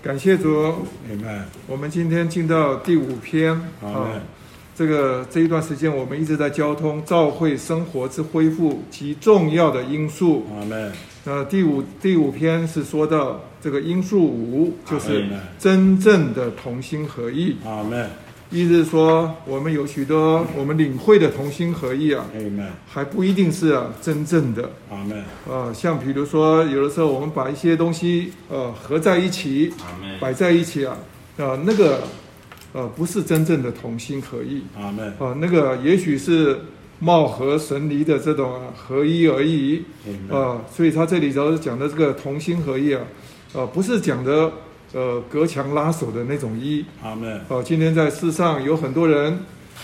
感谢主。我们今天进到第五篇啊，这个这一段时间我们一直在交通教会生活之恢复及重要的因素。阿门。那第五第五篇是说到这个因素五，就是真正的同心合意。阿门。意思是说，我们有许多我们领会的同心合意啊。还不一定是啊真正的。阿门。呃，像比如说，有的时候我们把一些东西呃合在一起。摆在一起啊，啊、呃，那个呃不是真正的同心合意。阿门。啊、呃，那个也许是貌合神离的这种、啊、合一而已。啊、呃，所以他这里主要是讲的这个同心合意啊，呃，不是讲的。呃，隔墙拉手的那种一，阿门。哦、呃，今天在世上有很多人，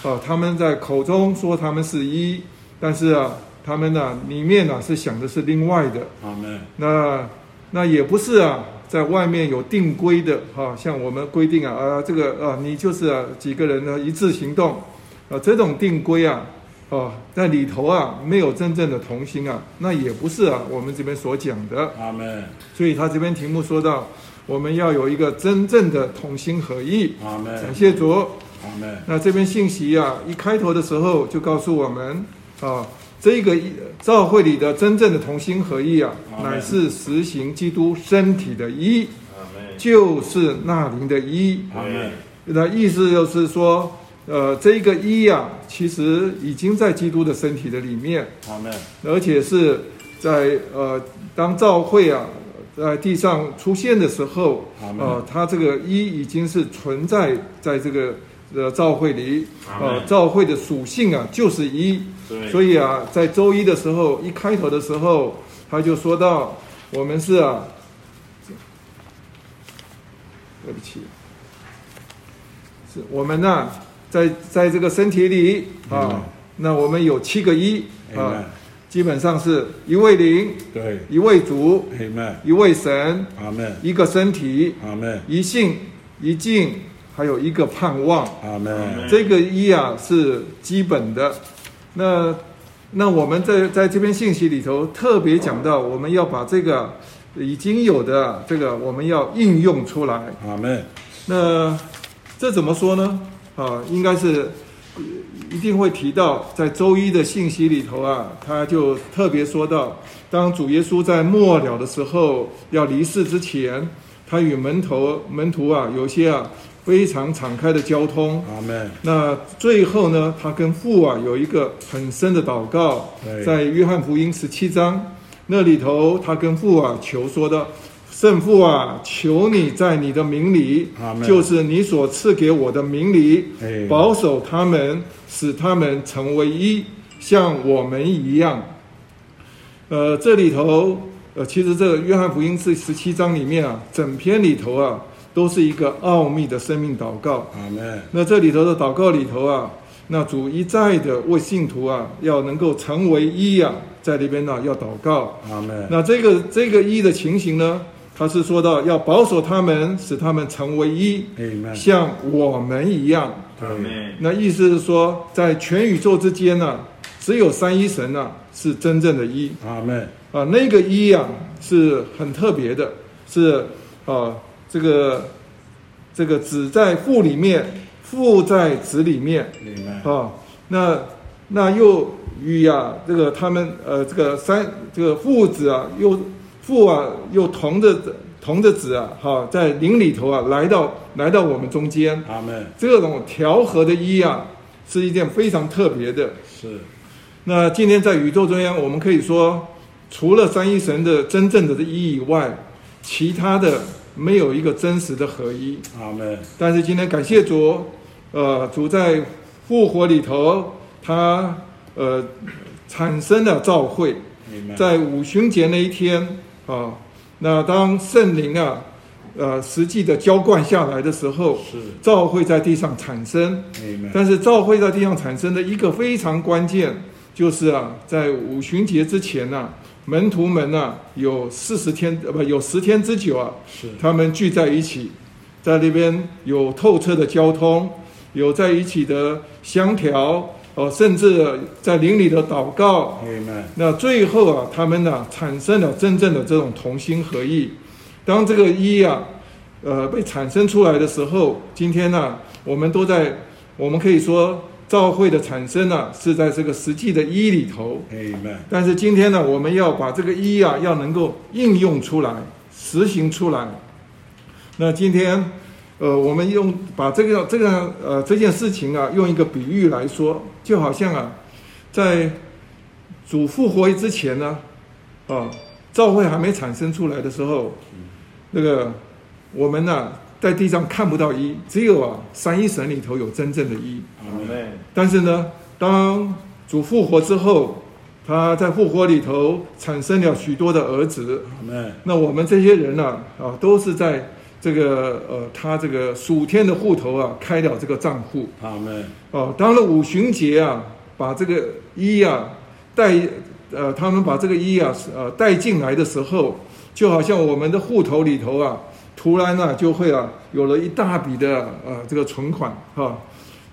哦、呃，他们在口中说他们是一，但是啊，他们呢、啊、里面呢、啊、是想的是另外的。阿门。那那也不是啊，在外面有定规的哈、啊，像我们规定啊啊，这个啊，你就是啊几个人呢一致行动，啊，这种定规啊，哦、啊，在里头啊没有真正的同心啊，那也不是啊我们这边所讲的。阿门。所以他这边题目说到。我们要有一个真正的同心合意。阿门。感谢主。阿门。那这边信息啊，一开头的时候就告诉我们啊，这个教会里的真正的同心合意啊，乃是实行基督身体的一，就是那灵的一。阿门。那意思就是说，呃，这个一啊，其实已经在基督的身体的里面。阿门。而且是在呃，当教会啊。在地上出现的时候，呃，它这个一已经是存在在这个呃教会里，呃，教会的属性啊就是一，所以啊，在周一的时候一开头的时候，他就说到我们是啊，对不起，是我们呢、啊，在在这个身体里啊，那我们有七个一啊。基本上是一位灵，对，一位主一位神，阿门，一个身体，阿门，一信一敬，还有一个盼望，阿门。这个一啊是基本的。那那我们在在这篇信息里头特别讲到，我们要把这个已经有的这个我们要应用出来，阿门。那这怎么说呢？啊，应该是。一定会提到，在周一的信息里头啊，他就特别说到，当主耶稣在末了的时候要离世之前，他与门徒门徒啊有些啊非常敞开的交通。阿门。那最后呢，他跟父啊有一个很深的祷告，在约翰福音十七章那里头，他跟父啊求说的。圣父啊，求你在你的名里，就是你所赐给我的名里，保守他们，使他们成为一，像我们一样。呃，这里头，呃，其实这个约翰福音是十七章里面啊，整篇里头啊，都是一个奥秘的生命祷告。那这里头的祷告里头啊，那主一再的为信徒啊，要能够成为一啊，在里边呢要祷告。阿门。那这个这个一的情形呢？他是说到要保守他们，使他们成为一.像我们一样。那意思是说，在全宇宙之间呢、啊，只有三一神呢、啊、是真正的一。阿门。啊，那个一啊是很特别的，是啊，这个这个子在父里面，父在子里面。Amen. 啊，那那又与啊这个他们呃这个三这个父子啊又。父啊，又同着同着子啊，哈，在灵里头啊，来到来到我们中间。阿门。这种调和的一啊，是一件非常特别的。是。那今天在宇宙中央，我们可以说，除了三一神的真正的一以外，其他的没有一个真实的合一。阿门。但是今天感谢主，呃，主在复活里头，他呃产生了召会，在五旬节那一天。啊，那当圣灵啊，呃，实际的浇灌下来的时候，是教会在地上产生。但是教会在地上产生的一个非常关键，就是啊，在五旬节之前呢、啊，门徒们呢、啊、有四十天呃不有十天之久啊，是他们聚在一起，在那边有透彻的交通，有在一起的相调。哦，甚至在灵里的祷告.那最后啊，他们呢、啊、产生了真正的这种同心合意。当这个一啊，呃被产生出来的时候，今天呢、啊，我们都在，我们可以说教会的产生呢、啊，是在这个实际的一里头。但是今天呢，我们要把这个一啊，要能够应用出来，实行出来。那今天，呃，我们用把这个这个呃这件事情啊，用一个比喻来说，就好像啊，在主复活之前呢，啊，教会还没产生出来的时候，那个我们呢、啊，在地上看不到一，只有啊三一神里头有真正的一。但是呢，当主复活之后，他在复活里头产生了许多的儿子。那我们这些人呢，啊，都是在。这个呃，他这个属天的户头啊，开了这个账户。阿门。哦，当了五旬节啊，把这个一啊带呃，他们把这个一啊呃带进来的时候，就好像我们的户头里头啊，突然呢、啊、就会啊有了一大笔的呃这个存款哈、哦。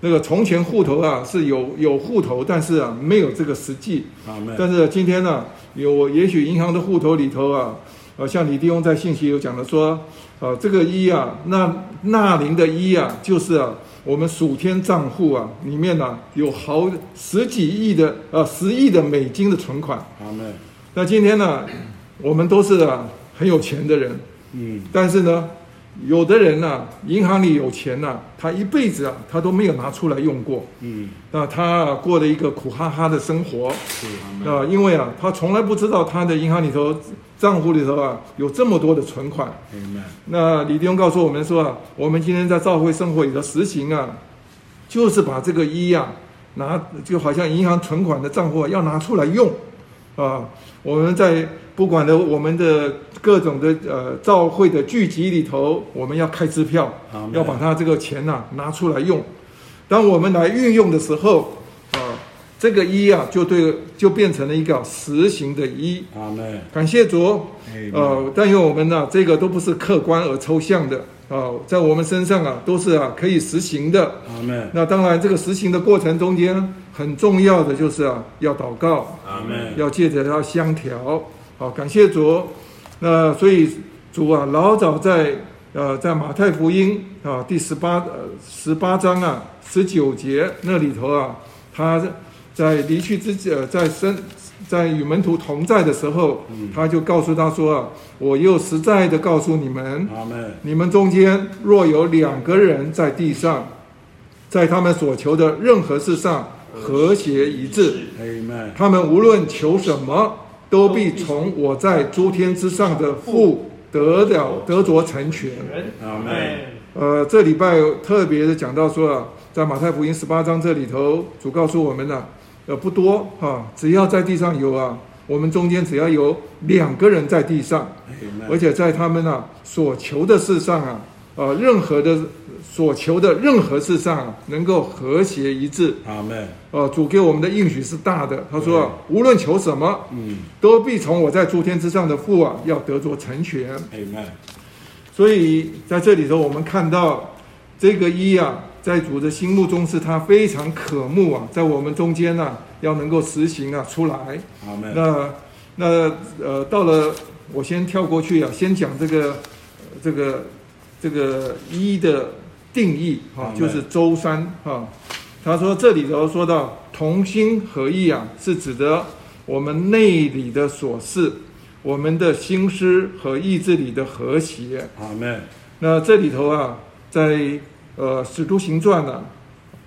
那个从前户头啊是有有户头，但是啊没有这个实际。阿门。但是今天呢，有也许银行的户头里头啊。呃，像李弟兄在信息有讲的说，呃，这个一啊，那那林的一啊，就是啊，我们数天账户啊里面呢、啊、有好十几亿的呃十亿的美金的存款。那今天呢，我们都是啊很有钱的人，嗯，但是呢。有的人呢、啊，银行里有钱呢、啊，他一辈子啊，他都没有拿出来用过。嗯，那他过了一个苦哈哈的生活。是啊，因为啊，他从来不知道他的银行里头账户里头啊有这么多的存款。嗯、那李弟兄告诉我们说啊，我们今天在教会生活里的实行啊，就是把这个一啊拿，就好像银行存款的账户要拿出来用。啊，我们在不管的我们的各种的呃教会的聚集里头，我们要开支票，要把它这个钱呐、啊、拿出来用。当我们来运用的时候，啊，这个一啊就对就变成了一个实行的一。感谢主。呃，但愿我们呢、啊，这个都不是客观而抽象的。啊，在我们身上啊，都是啊可以实行的。阿门。那当然，这个实行的过程中间，很重要的就是啊，要祷告。阿门。要借着要相调。好，感谢主。那所以主啊，老早在呃在马太福音啊第十八呃十八章啊十九节那里头啊，他在离去之呃在生。在与门徒同在的时候，他就告诉他说：“啊，我又实在的告诉你们，你们中间若有两个人在地上，在他们所求的任何事上和谐一致，他们无论求什么，都必从我在诸天之上的父得了得着成全。”呃，这礼拜特别的讲到说啊，在马太福音十八章这里头，主告诉我们呢。呃，不多哈，只要在地上有啊，我们中间只要有两个人在地上，而且在他们啊所求的事上啊，呃，任何的所求的任何事上啊，能够和谐一致。阿门。呃，主给我们的应许是大的，他说，无论求什么，嗯，都必从我在诸天之上的父啊，要得着成全。阿门。所以在这里头，我们看到这个一啊。在主的心目中，是他非常渴慕啊，在我们中间呢、啊，要能够实行啊出来。阿门，那那呃，到了我先跳过去啊，先讲这个这个这个一的定义啊，就是周三啊。他说这里头说到同心合意啊，是指的我们内里的所事，我们的心思和意志里的和谐。好，那这里头啊，在。呃，《使徒行传》呢，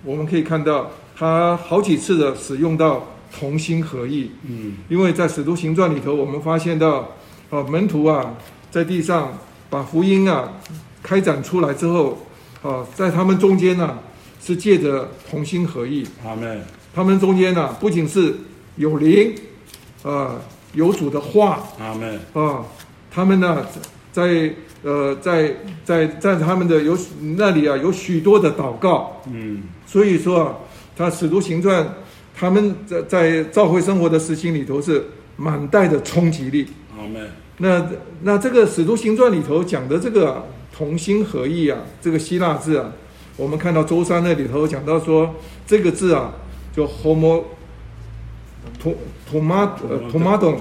我们可以看到他好几次的使用到同心合意。嗯，因为在《使徒行传》里头，我们发现到，呃，门徒啊，在地上把福音啊开展出来之后，啊，在他们中间呢，是借着同心合意。阿门。他们中间呢，不仅是有灵，啊，有主的话。阿门。啊，他们呢，在。呃，在在在他们的有那里啊，有许多的祷告，嗯，所以说啊，他使徒行传，他们在在教会生活的实行里头是满带的冲击力。阿门？那那这个使徒行传里头讲的这个、啊、同心合意啊，这个希腊字啊，我们看到周三那里头讲到说这个字啊，就 homo，托托马呃托马登，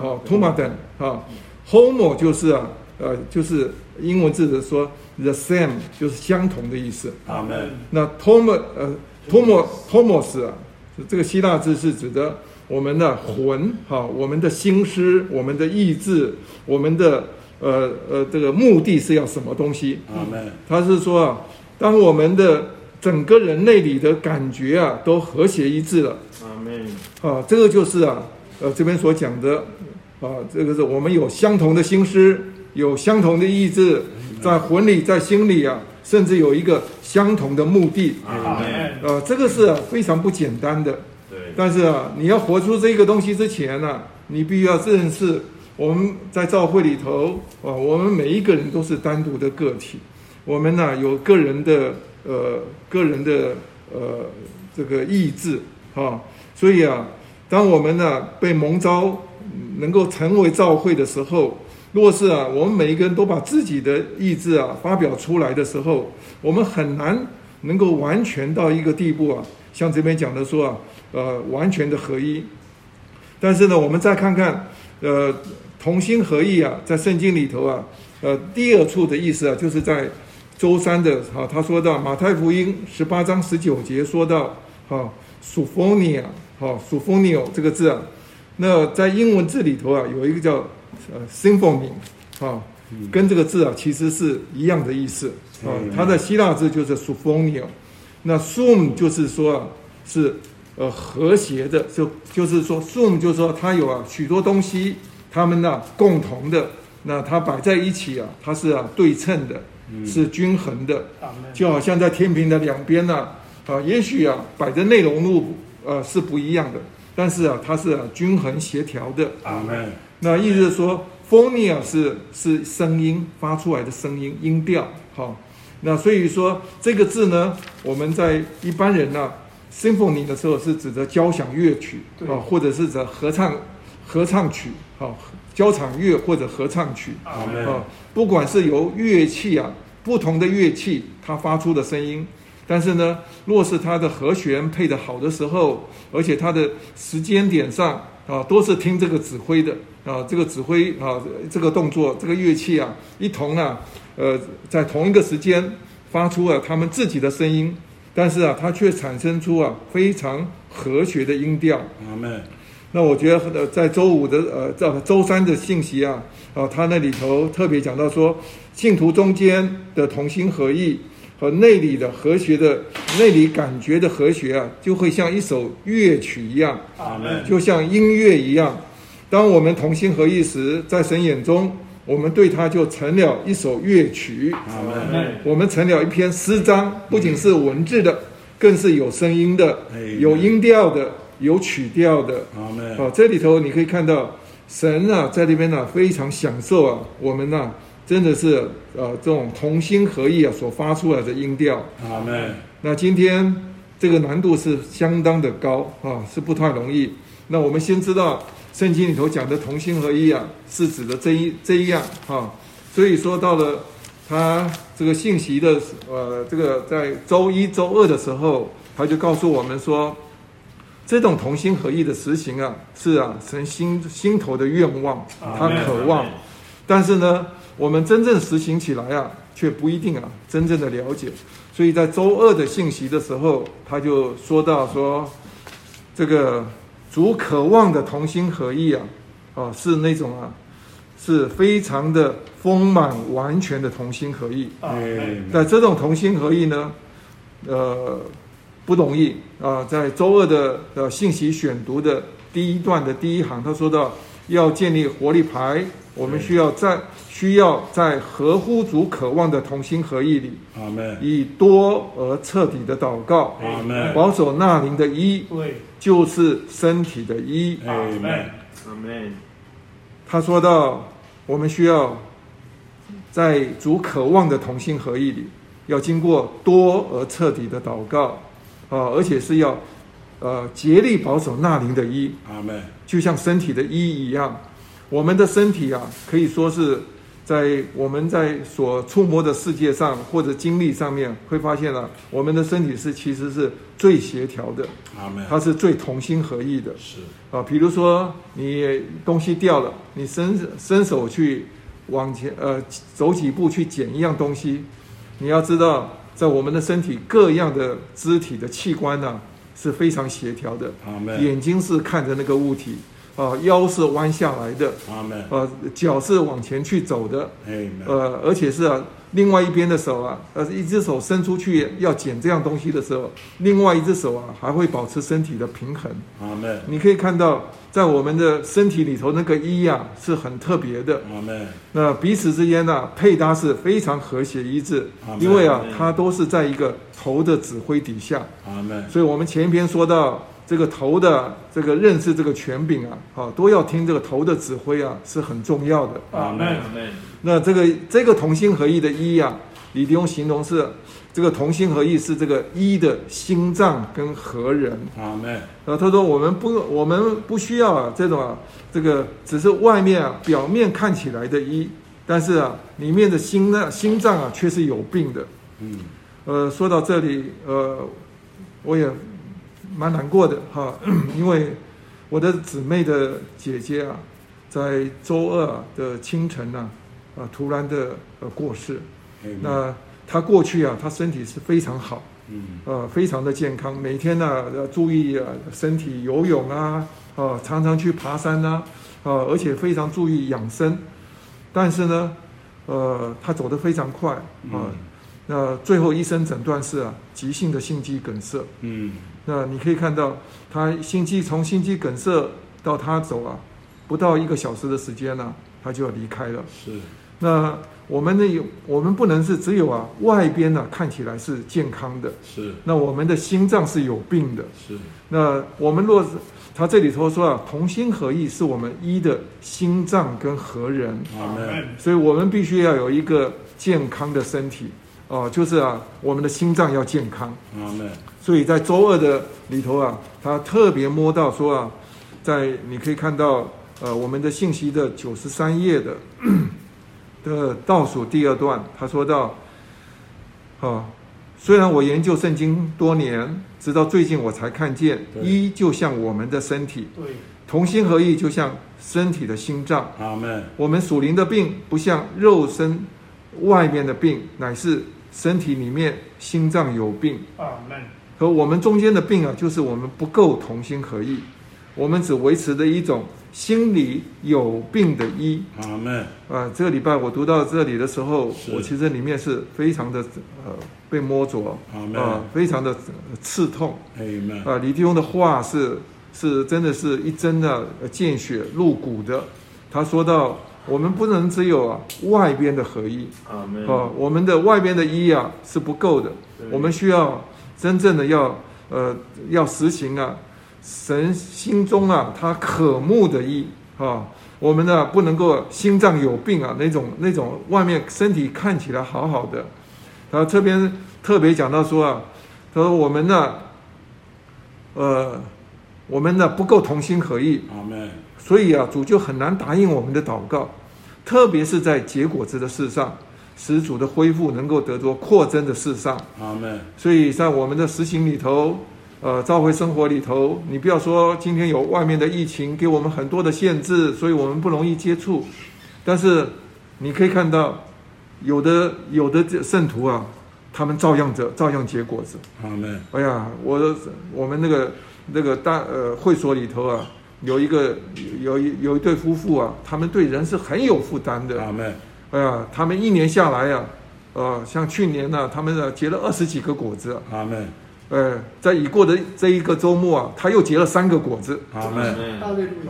哦托马登啊，homo 就是啊。呃，就是英文字的说 the same，就是相同的意思。阿门。那 tom 呃 tom tomos 啊，这个希腊字是指的我们的魂哈，我们的心思，我们的意志，我们的呃呃这个目的是要什么东西？阿门。他是说啊，当我们的整个人类里的感觉啊都和谐一致了。阿门。啊，这个就是啊，呃这边所讲的。啊，这个是我们有相同的心思，有相同的意志，在魂里，在心里啊，甚至有一个相同的目的。啊，呃，这个是啊非常不简单的。对。但是啊，你要活出这个东西之前呢，你必须要认识我们在教会里头啊，我们每一个人都是单独的个体，我们呢有个人的呃个人的呃这个意志啊，所以啊，当我们呢被蒙召。能够成为教会的时候，若是啊，我们每一个人都把自己的意志啊发表出来的时候，我们很难能够完全到一个地步啊，像这边讲的说啊，呃，完全的合一。但是呢，我们再看看，呃，同心合意啊，在圣经里头啊，呃，第二处的意思啊，就是在周三的啊，他说到马太福音十八章十九节说到，哈，Sophronia，哈，Sophronia 这个字啊。那在英文字里头啊，有一个叫呃 symphony 啊，跟这个字啊其实是一样的意思啊。它的希腊字就是 sophonio，那 sum 就是说啊是呃和谐的，就就是说 sum 就是说它有啊许多东西，它们呢、啊、共同的，那它摆在一起啊，它是啊对称的，是均衡的，就好像在天平的两边呢啊，也许啊摆的内容物呃是不一样的。但是啊，它是啊均衡协调的。阿门。那意思是说，phonia 是是声音发出来的声音音调。好，那所以说这个字呢，我们在一般人呢、啊、，symphony 的时候是指的交响乐曲啊，或者是指合唱合唱曲，好，交响乐或者合唱曲。啊，不管是由乐器啊，不同的乐器它发出的声音。但是呢，若是它的和弦配得好的时候，而且它的时间点上啊，都是听这个指挥的啊，这个指挥啊，这个动作，这个乐器啊，一同啊，呃，在同一个时间发出了他们自己的声音，但是啊，它却产生出啊非常和谐的音调。阿门。那我觉得呃，在周五的呃，在周三的信息啊，啊，他那里头特别讲到说，信徒中间的同心合意。和内里的和谐的内里感觉的和谐啊，就会像一首乐曲一样，就像音乐一样。当我们同心合意时，在神眼中，我们对它就成了一首乐曲。我们成了一篇诗章，不仅是文字的，更是有声音的，有音调的，有曲调的。好，这里头你可以看到神啊，在这边呢、啊，非常享受啊，我们呢、啊。真的是呃，这种同心合意啊，所发出来的音调。阿门。那今天这个难度是相当的高啊，是不太容易。那我们先知道圣经里头讲的同心合意啊，是指的这一这一样啊。所以说到了他这个信息的呃，这个在周一周二的时候，他就告诉我们说，这种同心合意的实行啊，是啊神心心头的愿望，他渴望。但是呢，我们真正实行起来啊，却不一定啊，真正的了解。所以在周二的信息的时候，他就说到说，这个主渴望的同心合意啊，啊，是那种啊，是非常的丰满完全的同心合意。在这种同心合意呢，呃，不容易啊。在周二的呃信息选读的第一段的第一行，他说到要建立活力牌。我们需要在需要在合乎主渴望的同心合意里，阿门。以多而彻底的祷告，阿门。保守那灵的一，就是身体的一，阿门，阿门。他说到，我们需要在主渴望的同心合意里，要经过多而彻底的祷告，啊，而且是要呃竭力保守那灵的一，阿门。就像身体的一一样。我们的身体啊，可以说是在我们在所触摸的世界上或者经历上面，会发现了、啊、我们的身体是其实是最协调的，它是最同心合意的。是啊，比如说你东西掉了，你伸伸手去往前呃走几步去捡一样东西，你要知道，在我们的身体各样的肢体的器官呢、啊、是非常协调的。眼睛是看着那个物体。啊，腰是弯下来的.呃，脚是往前去走的呃，而且是啊，另外一边的手啊，呃，一只手伸出去要捡这样东西的时候，另外一只手啊还会保持身体的平衡，Amen. 你可以看到，在我们的身体里头那个一呀、啊、是很特别的，Amen. 那彼此之间呢、啊、配搭是非常和谐一致.因为啊，它都是在一个头的指挥底下，Amen. 所以我们前一篇说到。这个头的这个认识这个权柄啊，啊，都要听这个头的指挥啊，是很重要的。阿门。那这个这个同心合意的一啊，李弟兄形容是这个同心合意是这个一的心脏跟合人。阿门。啊，他说我们不我们不需要啊这种啊这个只是外面啊表面看起来的一，但是啊里面的心呢心脏啊却是有病的。嗯。呃，说到这里，呃，我也。蛮难过的哈，因为我的姊妹的姐姐啊，在周二的清晨呢，啊，突然的呃过世。那她过去啊，她身体是非常好，嗯，呃，非常的健康，每天呢要注意啊身体游泳啊，啊，常常去爬山呐，啊，而且非常注意养生。但是呢，呃，她走得非常快啊，那最后医生诊断是啊，急性的心肌梗塞。嗯。那你可以看到，他心肌从心肌梗塞到他走啊，不到一个小时的时间呢、啊，他就要离开了。是。那我们呢有，我们不能是只有啊外边呢、啊、看起来是健康的。是。那我们的心脏是有病的。是。那我们若是他这里头说啊，同心合意是我们一的心脏跟合人。阿门。所以我们必须要有一个健康的身体。哦，就是啊，我们的心脏要健康。所以在周二的里头啊，他特别摸到说啊，在你可以看到呃，我们的信息的九十三页的 的倒数第二段，他说到，啊、哦，虽然我研究圣经多年，直到最近我才看见，一就像我们的身体，对，同心合意就像身体的心脏。我们属灵的病不像肉身。外面的病乃是身体里面心脏有病，和我们中间的病啊，就是我们不够同心合意，我们只维持的一种心里有病的医。阿门。啊，这个礼拜我读到这里的时候，我其实里面是非常的呃被摸着，啊，非常的刺痛。啊，李弟兄的话是是真的是一针的见血入骨的，他说到。我们不能只有啊外边的合一。啊，哦，我们的外边的一啊是不够的，我们需要真正的要呃要实行啊神心中啊他渴慕的一啊，我们呢不能够心脏有病啊那种那种外面身体看起来好好的，然后这边特别讲到说啊，他说我们呢呃我们呢不够同心合意。所以啊，主就很难答应我们的祷告，特别是在结果子的事上，使主的恢复能够得着扩增的事上。阿门。所以在我们的实行里头，呃，召回生活里头，你不要说今天有外面的疫情给我们很多的限制，所以我们不容易接触。但是你可以看到，有的有的圣徒啊，他们照样着照样结果子。阿门。哎呀，我我们那个那个大呃会所里头啊。有一个有一有一对夫妇啊，他们对人是很有负担的。阿门。哎呀，他们一年下来呀、啊，呃，像去年呢、啊，他们呢结了二十几个果子。阿门。哎，在已过的这一个周末啊，他又结了三个果子。阿门。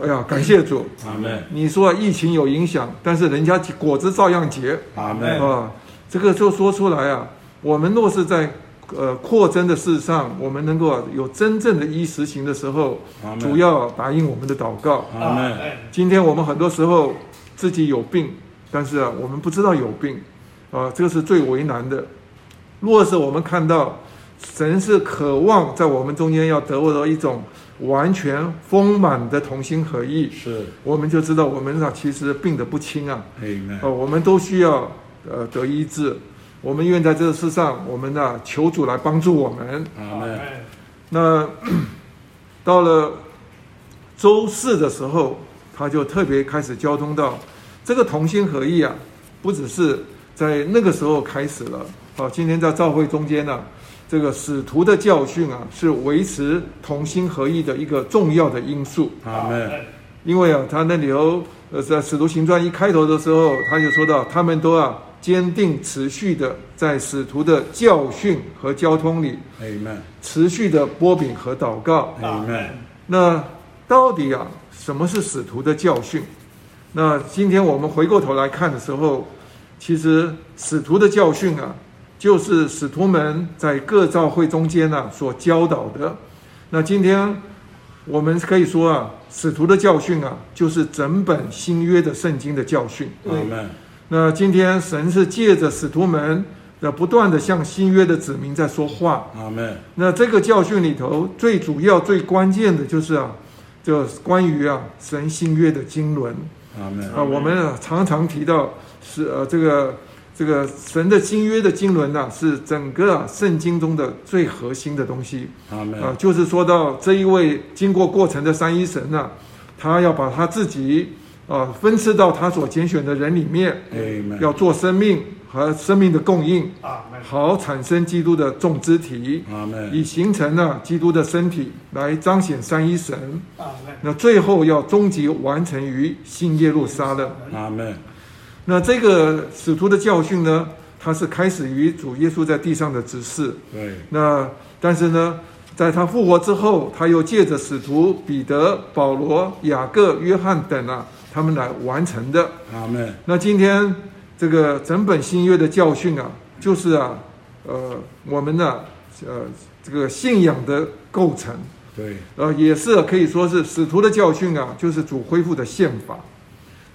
哎呀，感谢主。阿门。你说疫情有影响，但是人家果子照样结。阿门。啊，这个就说出来啊，我们若是在。呃，扩增的事上，我们能够有真正的一实行的时候，主要答应我们的祷告。今天我们很多时候自己有病，但是啊，我们不知道有病，啊，这个是最为难的。若是我们看到神是渴望在我们中间要得到一种完全丰满的同心合意，是，我们就知道我们啊其实病得不轻啊。呃，我们都需要呃得医治。我们愿在这个世上，我们呢求主来帮助我们。那到了周四的时候，他就特别开始交通到这个同心合意啊，不只是在那个时候开始了，好，今天在教会中间呢、啊，这个使徒的教训啊，是维持同心合意的一个重要的因素。阿门。因为啊，他那里头呃，在使徒行传一开头的时候，他就说到，他们都啊坚定持续的在使徒的教训和交通里，Amen，持续的波饼和祷告，Amen。那到底啊，什么是使徒的教训？那今天我们回过头来看的时候，其实使徒的教训啊，就是使徒们在各教会中间呢、啊、所教导的。那今天我们可以说啊，使徒的教训啊，就是整本新约的圣经的教训。Amen。那今天神是借着使徒们的不断的向新约的子民在说话。Amen。那这个教训里头最主要、最关键的就是啊，就关于啊神新约的经纶。阿门啊，我们常常提到是呃这个这个神的新约的经纶呐，是整个啊圣经中的最核心的东西。啊，就是说到这一位经过过程的三一神呐，他要把他自己啊分赐到他所拣选的人里面，要做生命和生命的供应，好产生基督的众肢体，以形成呢基督的身体来彰显三一神。那最后要终极完成于新耶路撒冷。阿门。那这个使徒的教训呢，它是开始于主耶稣在地上的指示。对。那但是呢，在他复活之后，他又借着使徒彼得、保罗、雅各、约翰等啊，他们来完成的。阿门。那今天。这个整本新约的教训啊，就是啊，呃，我们呢、啊，呃，这个信仰的构成，对，呃，也是可以说是使徒的教训啊，就是主恢复的宪法，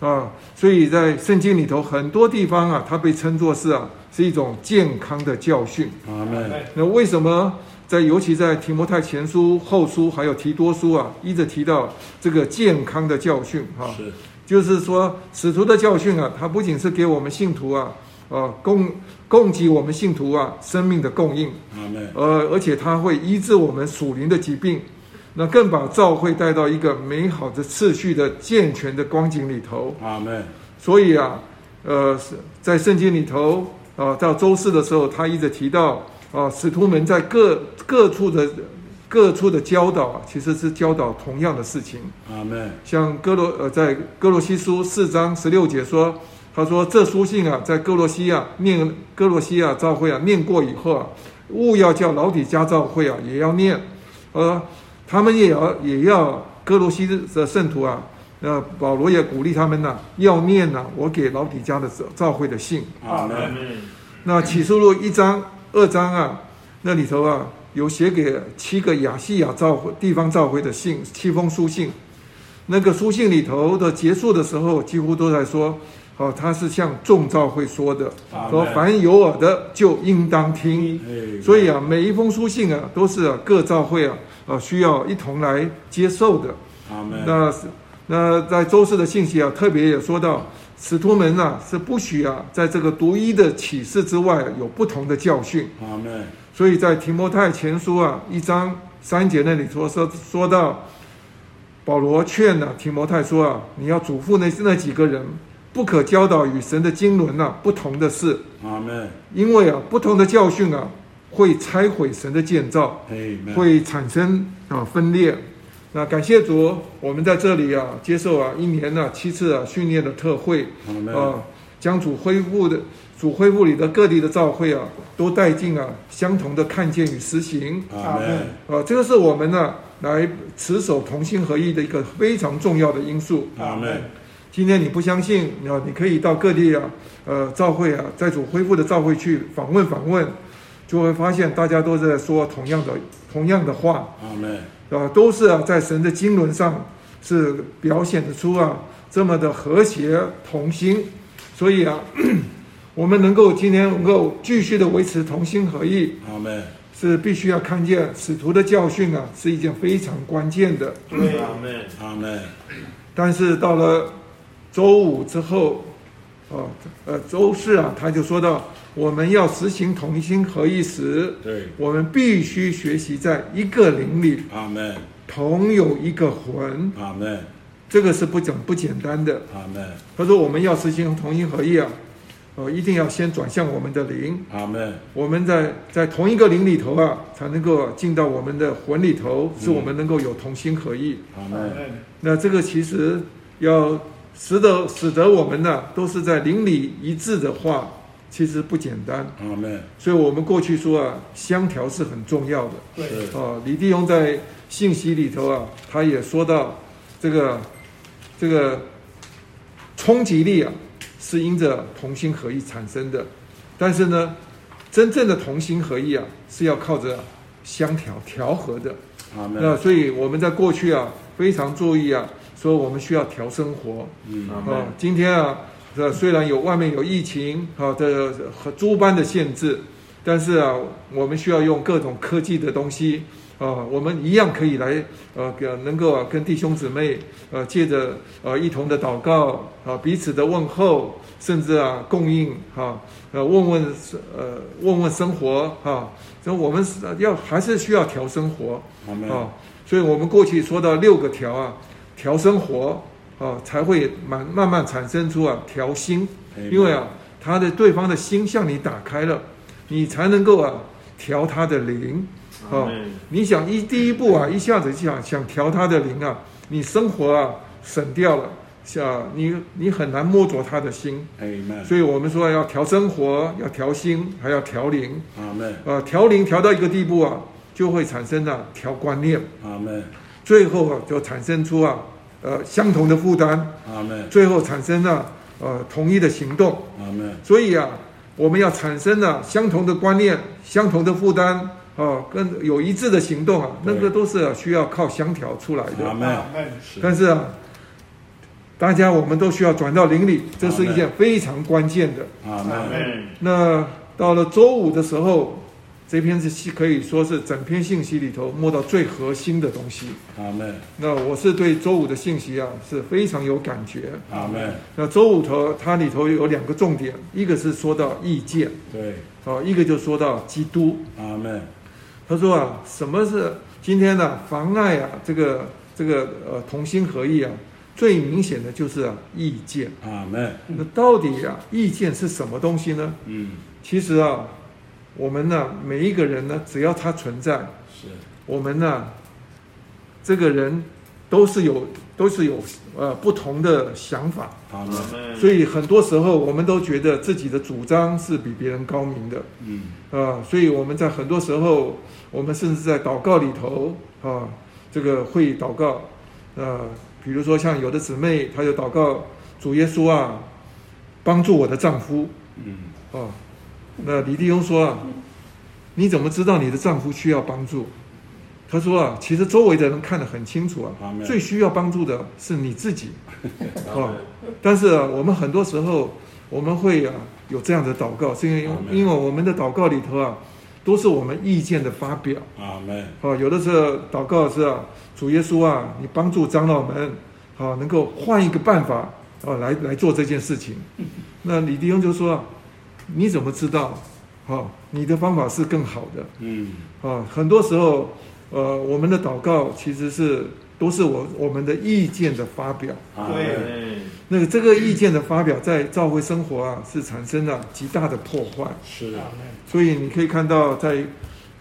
啊，所以在圣经里头很多地方啊，它被称作是啊，是一种健康的教训。阿门。那为什么在尤其在提摩太前书、后书还有提多书啊，一直提到这个健康的教训？哈、啊，是。就是说，使徒的教训啊，它不仅是给我们信徒啊，啊，供供给我们信徒啊生命的供应，呃，而且它会医治我们属灵的疾病，那更把教会带到一个美好的次序的健全的光景里头。阿门。所以啊，呃，在圣经里头啊、呃，到周四的时候，他一直提到啊、呃，使徒们在各各处的。各处的教导啊，其实是教导同样的事情。阿门。像哥罗呃，在哥罗西书四章十六节说，他说这书信啊，在哥罗西亚念哥罗西亚教会啊念过以后啊，务要叫老底加教会啊也要念，呃，他们也要也要哥罗西的圣徒啊，呃，保罗也鼓励他们呐、啊，要念呐、啊，我给老底嘉的召会的信。阿门。那启示录一章二章啊，那里头啊。有写给七个亚细亚召会地方召会的信，七封书信。那个书信里头的结束的时候，几乎都在说：“哦，他是向众教会说的，说凡有耳的就应当听。”所以啊，每一封书信啊，都是啊各教会啊啊需要一同来接受的。那那在周四的信息啊，特别也说到，使徒们啊是不许啊在这个独一的启示之外有不同的教训。所以在提摩太前书啊一章三节那里说说说到，保罗劝呢、啊、提摩太说啊，你要嘱咐那那几个人，不可教导与神的经纶啊不同的是。阿门。因为啊不同的教训啊会拆毁神的建造，会产生啊分裂。那感谢主，我们在这里啊接受啊一年呢、啊、七次啊训练的特会，啊将主恢复的。主恢复里的各地的召会啊，都带进啊相同的看见与实行。阿门。啊，这个是我们呢、啊、来持守同心合意的一个非常重要的因素。阿门。今天你不相信啊，你可以到各地啊，呃，教会啊，在主恢复的教会去访问访问，就会发现大家都在说同样的同样的话。阿门。啊，都是啊，在神的经纶上是表现得出啊这么的和谐同心，所以啊。我们能够今天能够继续的维持同心合意，阿门，是必须要看见使徒的教训啊，是一件非常关键的。阿门，阿门。但是到了周五之后，哦，呃，周四啊，他就说到，我们要实行同心合一时，对，我们必须学习在一个灵里，阿门，同有一个魂，阿门。这个是不简不简单的。阿门。他说我们要实行同心合意啊，呃，一定要先转向我们的灵。阿门。我们在在同一个灵里头啊，才能够进到我们的魂里头，使我们能够有同心合意。阿门。那这个其实要使得使得我们呢，都是在邻里一致的话。其实不简单，所以我们过去说啊，相调是很重要的。对，啊，李弟兄在信息里头啊，他也说到，这个这个冲击力啊，是因着同心合意产生的，但是呢，真正的同心合意啊，是要靠着相调调和的。那所以我们在过去啊，非常注意啊，说我们需要调生活。嗯，啊，今天啊。这虽然有外面有疫情，啊的和诸般的限制，但是啊，我们需要用各种科技的东西啊，我们一样可以来呃，能够啊跟弟兄姊妹呃借着呃一同的祷告啊，彼此的问候，甚至啊供应哈呃问问呃问问生活哈，所以我们是要还是需要调生活啊，所以我们过去说到六个调啊，调生活。啊，才会慢慢慢产生出啊调心，因为啊，他的对方的心向你打开了，你才能够啊调他的灵。啊，你想一第一步啊，一下子想想调他的灵啊，你生活啊省掉了，像你你很难摸着他的心。所以我们说要调生活，要调心，还要调灵。啊，调灵调到一个地步啊，就会产生啊调观念。最后啊，就产生出啊。呃，相同的负担，阿门。最后产生了呃统一的行动，阿门。所以啊，我们要产生了相同的观念、相同的负担，啊、呃，跟有一致的行动啊，那个都是需要靠相调出来的，阿门。但是啊，大家我们都需要转到邻里，这是一件非常关键的，阿门。那到了周五的时候。这篇是可以说是整篇信息里头摸到最核心的东西。阿门。那我是对周五的信息啊是非常有感觉。阿门。那周五头它里头有两个重点，一个是说到意见，对，哦，一个就说到基督。阿门。他说啊，什么是今天呢、啊？妨碍啊，这个这个呃同心合意啊，最明显的就是啊意见。阿门。那到底啊意见是什么东西呢？嗯，其实啊。我们呢，每一个人呢，只要他存在，是我们呢，这个人都是有都是有呃不同的想法。好的。所以很多时候我们都觉得自己的主张是比别人高明的。嗯。啊，所以我们在很多时候，我们甚至在祷告里头啊，这个会祷告，呃，比如说像有的姊妹，她就祷告主耶稣啊，帮助我的丈夫。嗯。啊。那李弟兄说啊，你怎么知道你的丈夫需要帮助？他说啊，其实周围的人看得很清楚啊，最需要帮助的是你自己，啊，但是啊，我们很多时候我们会啊有这样的祷告，是因为因为我们的祷告里头啊，都是我们意见的发表。阿门。啊，有的时候祷告是啊，主耶稣啊，你帮助长老们，啊，能够换一个办法啊，来来做这件事情。那李弟兄就说啊。你怎么知道？哦，你的方法是更好的。嗯。啊，很多时候，呃，我们的祷告其实是都是我我们的意见的发表。对。那个这个意见的发表，在教会生活啊，是产生了极大的破坏。是的。所以你可以看到在，在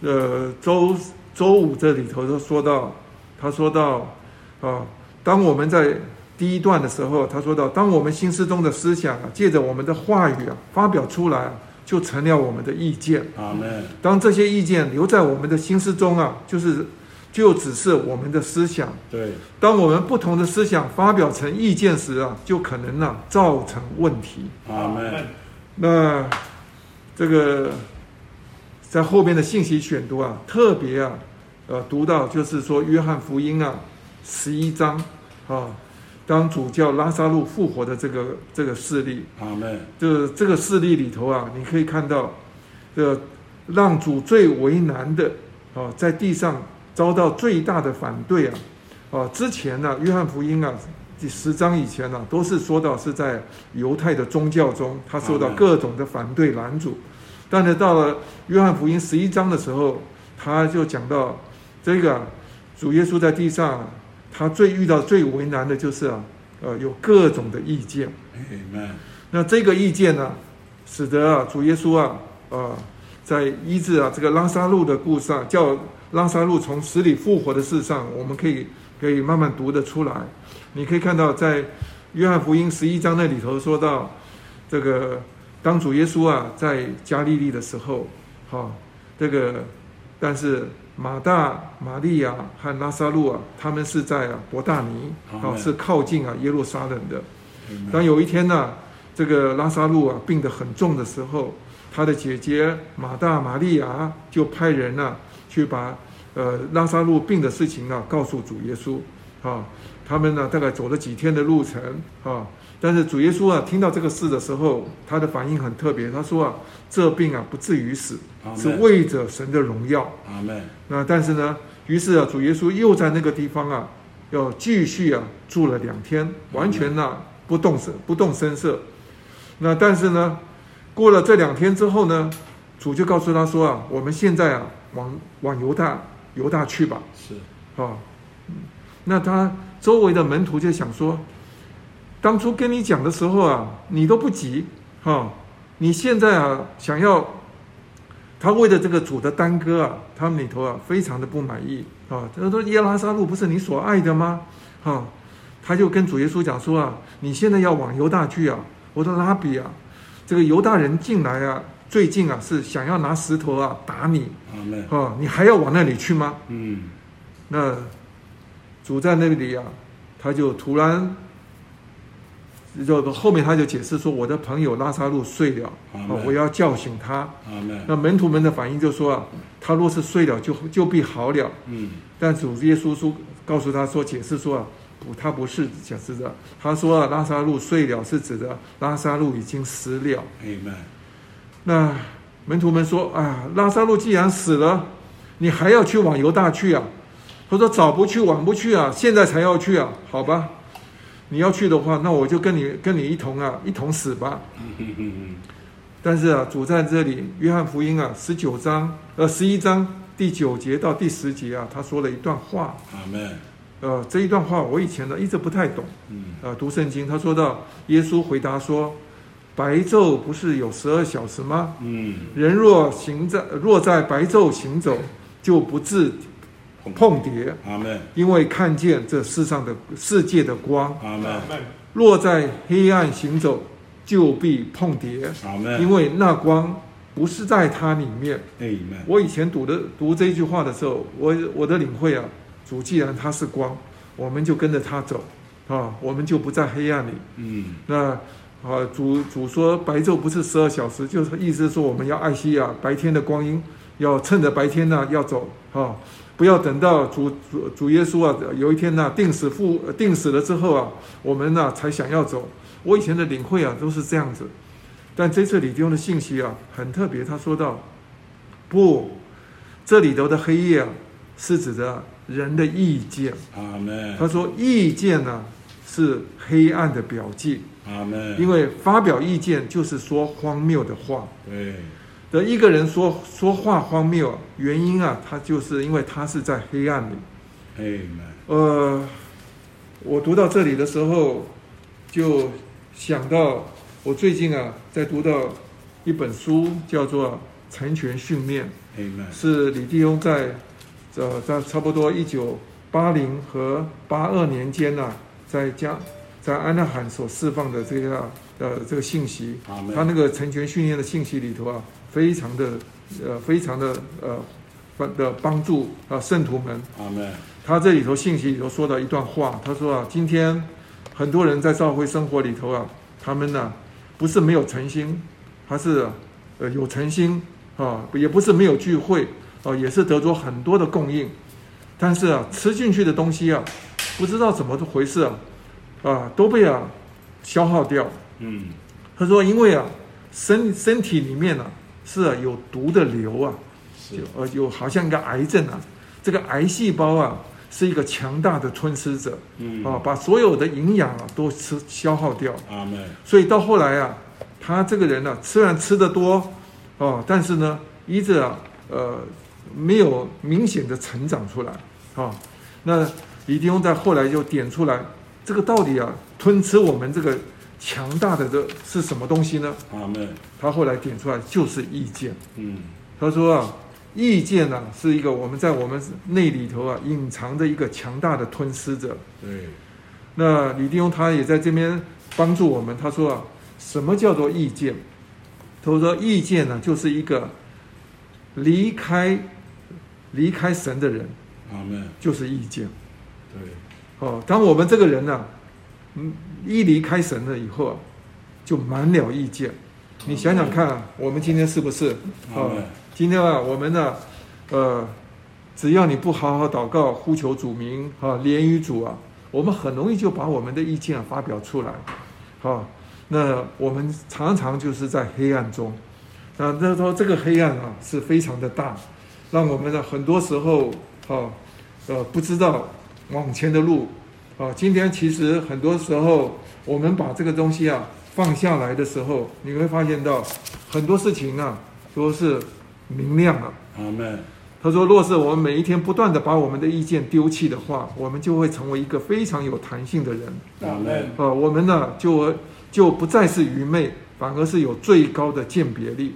呃周周五这里头都说到，他说到，啊，当我们在。第一段的时候，他说到：“当我们心思中的思想啊，借着我们的话语啊，发表出来，就成了我们的意见。阿门。当这些意见留在我们的心思中啊，就是就只是我们的思想。对。当我们不同的思想发表成意见时啊，就可能啊造成问题。阿门。那这个在后边的信息选读啊，特别啊，呃，读到就是说约翰福音啊，十一章啊。”当主教拉萨路复活的这个这个事例，阿门。就是这个事例里头啊，你可以看到，这让主最为难的啊，在地上遭到最大的反对啊，啊，之前呢，约翰福音啊，第十章以前呢，都是说到是在犹太的宗教中，他受到各种的反对拦阻，但是到了约翰福音十一章的时候，他就讲到这个主耶稣在地上。他最遇到最为难的就是啊，呃，有各种的意见。那这个意见呢，使得啊，主耶稣啊，呃，在医治啊这个拉撒路的故事上，叫拉撒路从死里复活的事上，我们可以可以慢慢读得出来。你可以看到，在约翰福音十一章那里头说到，这个当主耶稣啊在加利利的时候，哈、哦，这个但是。马大、玛利亚和拉撒路啊，他们是在啊伯大尼啊，是靠近啊耶路撒冷的。当有一天呢、啊，这个拉撒路啊病得很重的时候，他的姐姐马大、玛利亚就派人呢、啊、去把呃拉撒路病的事情啊告诉主耶稣啊。他们呢大概走了几天的路程啊。但是主耶稣啊，听到这个事的时候，他的反应很特别。他说啊，这病啊不至于死，是为着神的荣耀。阿门。那但是呢，于是啊，主耶稣又在那个地方啊，要继续啊住了两天，完全呢、啊、不动声不动声色。那但是呢，过了这两天之后呢，主就告诉他说啊，我们现在啊往往犹大犹大去吧。是啊，那他周围的门徒就想说。当初跟你讲的时候啊，你都不急，哈、哦，你现在啊想要，他为了这个主的耽搁啊，他们里头啊非常的不满意啊。他说：“耶拉撒路不是你所爱的吗？”哈、哦，他就跟主耶稣讲说啊：“你现在要往犹大去啊，我的拉比啊，这个犹大人进来啊，最近啊是想要拿石头啊打你，啊、哦，你还要往那里去吗？”嗯，那主在那里啊，他就突然。就后面他就解释说，我的朋友拉萨路睡了，啊，我要叫醒他。那门徒们的反应就说啊，他若是睡了就，就就必好了。嗯，但主耶稣说，告诉他说，解释说啊，不，他不是解释的。他说啊，拉萨路睡了是指的拉萨路已经死了。那门徒们说啊，拉萨路既然死了，你还要去往犹大去啊？他说早不去晚不去啊，现在才要去啊？好吧。你要去的话，那我就跟你跟你一同啊，一同死吧。但是啊，主在这里，约翰福音啊，十九章呃十一章第九节到第十节啊，他说了一段话。阿门。呃，这一段话我以前呢一直不太懂。嗯。呃，读圣经，他说到耶稣回答说：“白昼不是有十二小时吗？嗯。人若行在若在白昼行走，就不致。”碰跌，阿门。因为看见这世上的世界的光，阿门。若在黑暗行走，就必碰跌，阿门。因为那光不是在它里面。我以前读的读这句话的时候，我我的领会啊，主既然他是光，我们就跟着他走，啊，我们就不在黑暗里。嗯，那啊，主主说白昼不是十二小时，就是意思说我们要爱惜啊白天的光阴，要趁着白天呢要走，啊。不要等到主主主耶稣啊，有一天呢、啊，定死复定死了之后啊，我们呢、啊、才想要走。我以前的领会啊都是这样子，但这次李弟兄的信息啊很特别，他说到不，这里头的黑夜啊是指的人的意见。阿门。他说意见呢、啊、是黑暗的表记。阿门。因为发表意见就是说荒谬的话。对。的一个人说说话荒谬，原因啊，他就是因为他是在黑暗里。呃，我读到这里的时候，就想到我最近啊，在读到一本书，叫做《成全训练》。是李弟兄在呃在差不多一九八零和八二年间呢、啊，在加在安纳罕所释放的这个呃这个信息。他那个成全训练的信息里头啊。非常的，呃，非常的，呃，帮的帮助啊，圣徒们。阿门。他这里头信息里头说到一段话，他说啊，今天很多人在教会生活里头啊，他们呢、啊，不是没有诚心，还是呃有诚心啊，也不是没有聚会啊，也是得着很多的供应，但是啊，吃进去的东西啊，不知道怎么回事啊，啊，都被啊消耗掉。嗯。他说，因为啊，身身体里面呢、啊。是啊，有毒的瘤啊，就呃有好像一个癌症啊，这个癌细胞啊是一个强大的吞噬者，嗯啊，把所有的营养啊都吃消耗掉。阿门。所以到后来啊，他这个人呢、啊，虽然吃的多，哦，但是呢，一直啊呃没有明显的成长出来，啊，那李弟兄在后来就点出来，这个到底啊，吞吃我们这个强大的这是什么东西呢？阿门。他后来点出来就是意见。嗯，他说啊，意见呢、啊、是一个我们在我们内里头啊隐藏着一个强大的吞噬者。对。那李定庸他也在这边帮助我们。他说啊，什么叫做意见？他说意见呢、啊，就是一个离开离开神的人。阿门。就是意见。对，哦，当我们这个人呢、啊，嗯，一离开神了以后啊，就满了意见。你想想看啊，我们今天是不是？啊，今天啊，我们呢，呃，只要你不好好祷告、呼求主名啊，连于主啊，我们很容易就把我们的意见啊发表出来。啊，那我们常常就是在黑暗中。那那时候这个黑暗啊是非常的大，让我们呢很多时候啊，呃，不知道。往前的路，啊，今天其实很多时候，我们把这个东西啊放下来的时候，你会发现到很多事情啊都是明亮了。阿门。他说：“若是我们每一天不断的把我们的意见丢弃的话，我们就会成为一个非常有弹性的人。阿门。啊，我们呢就就不再是愚昧，反而是有最高的鉴别力。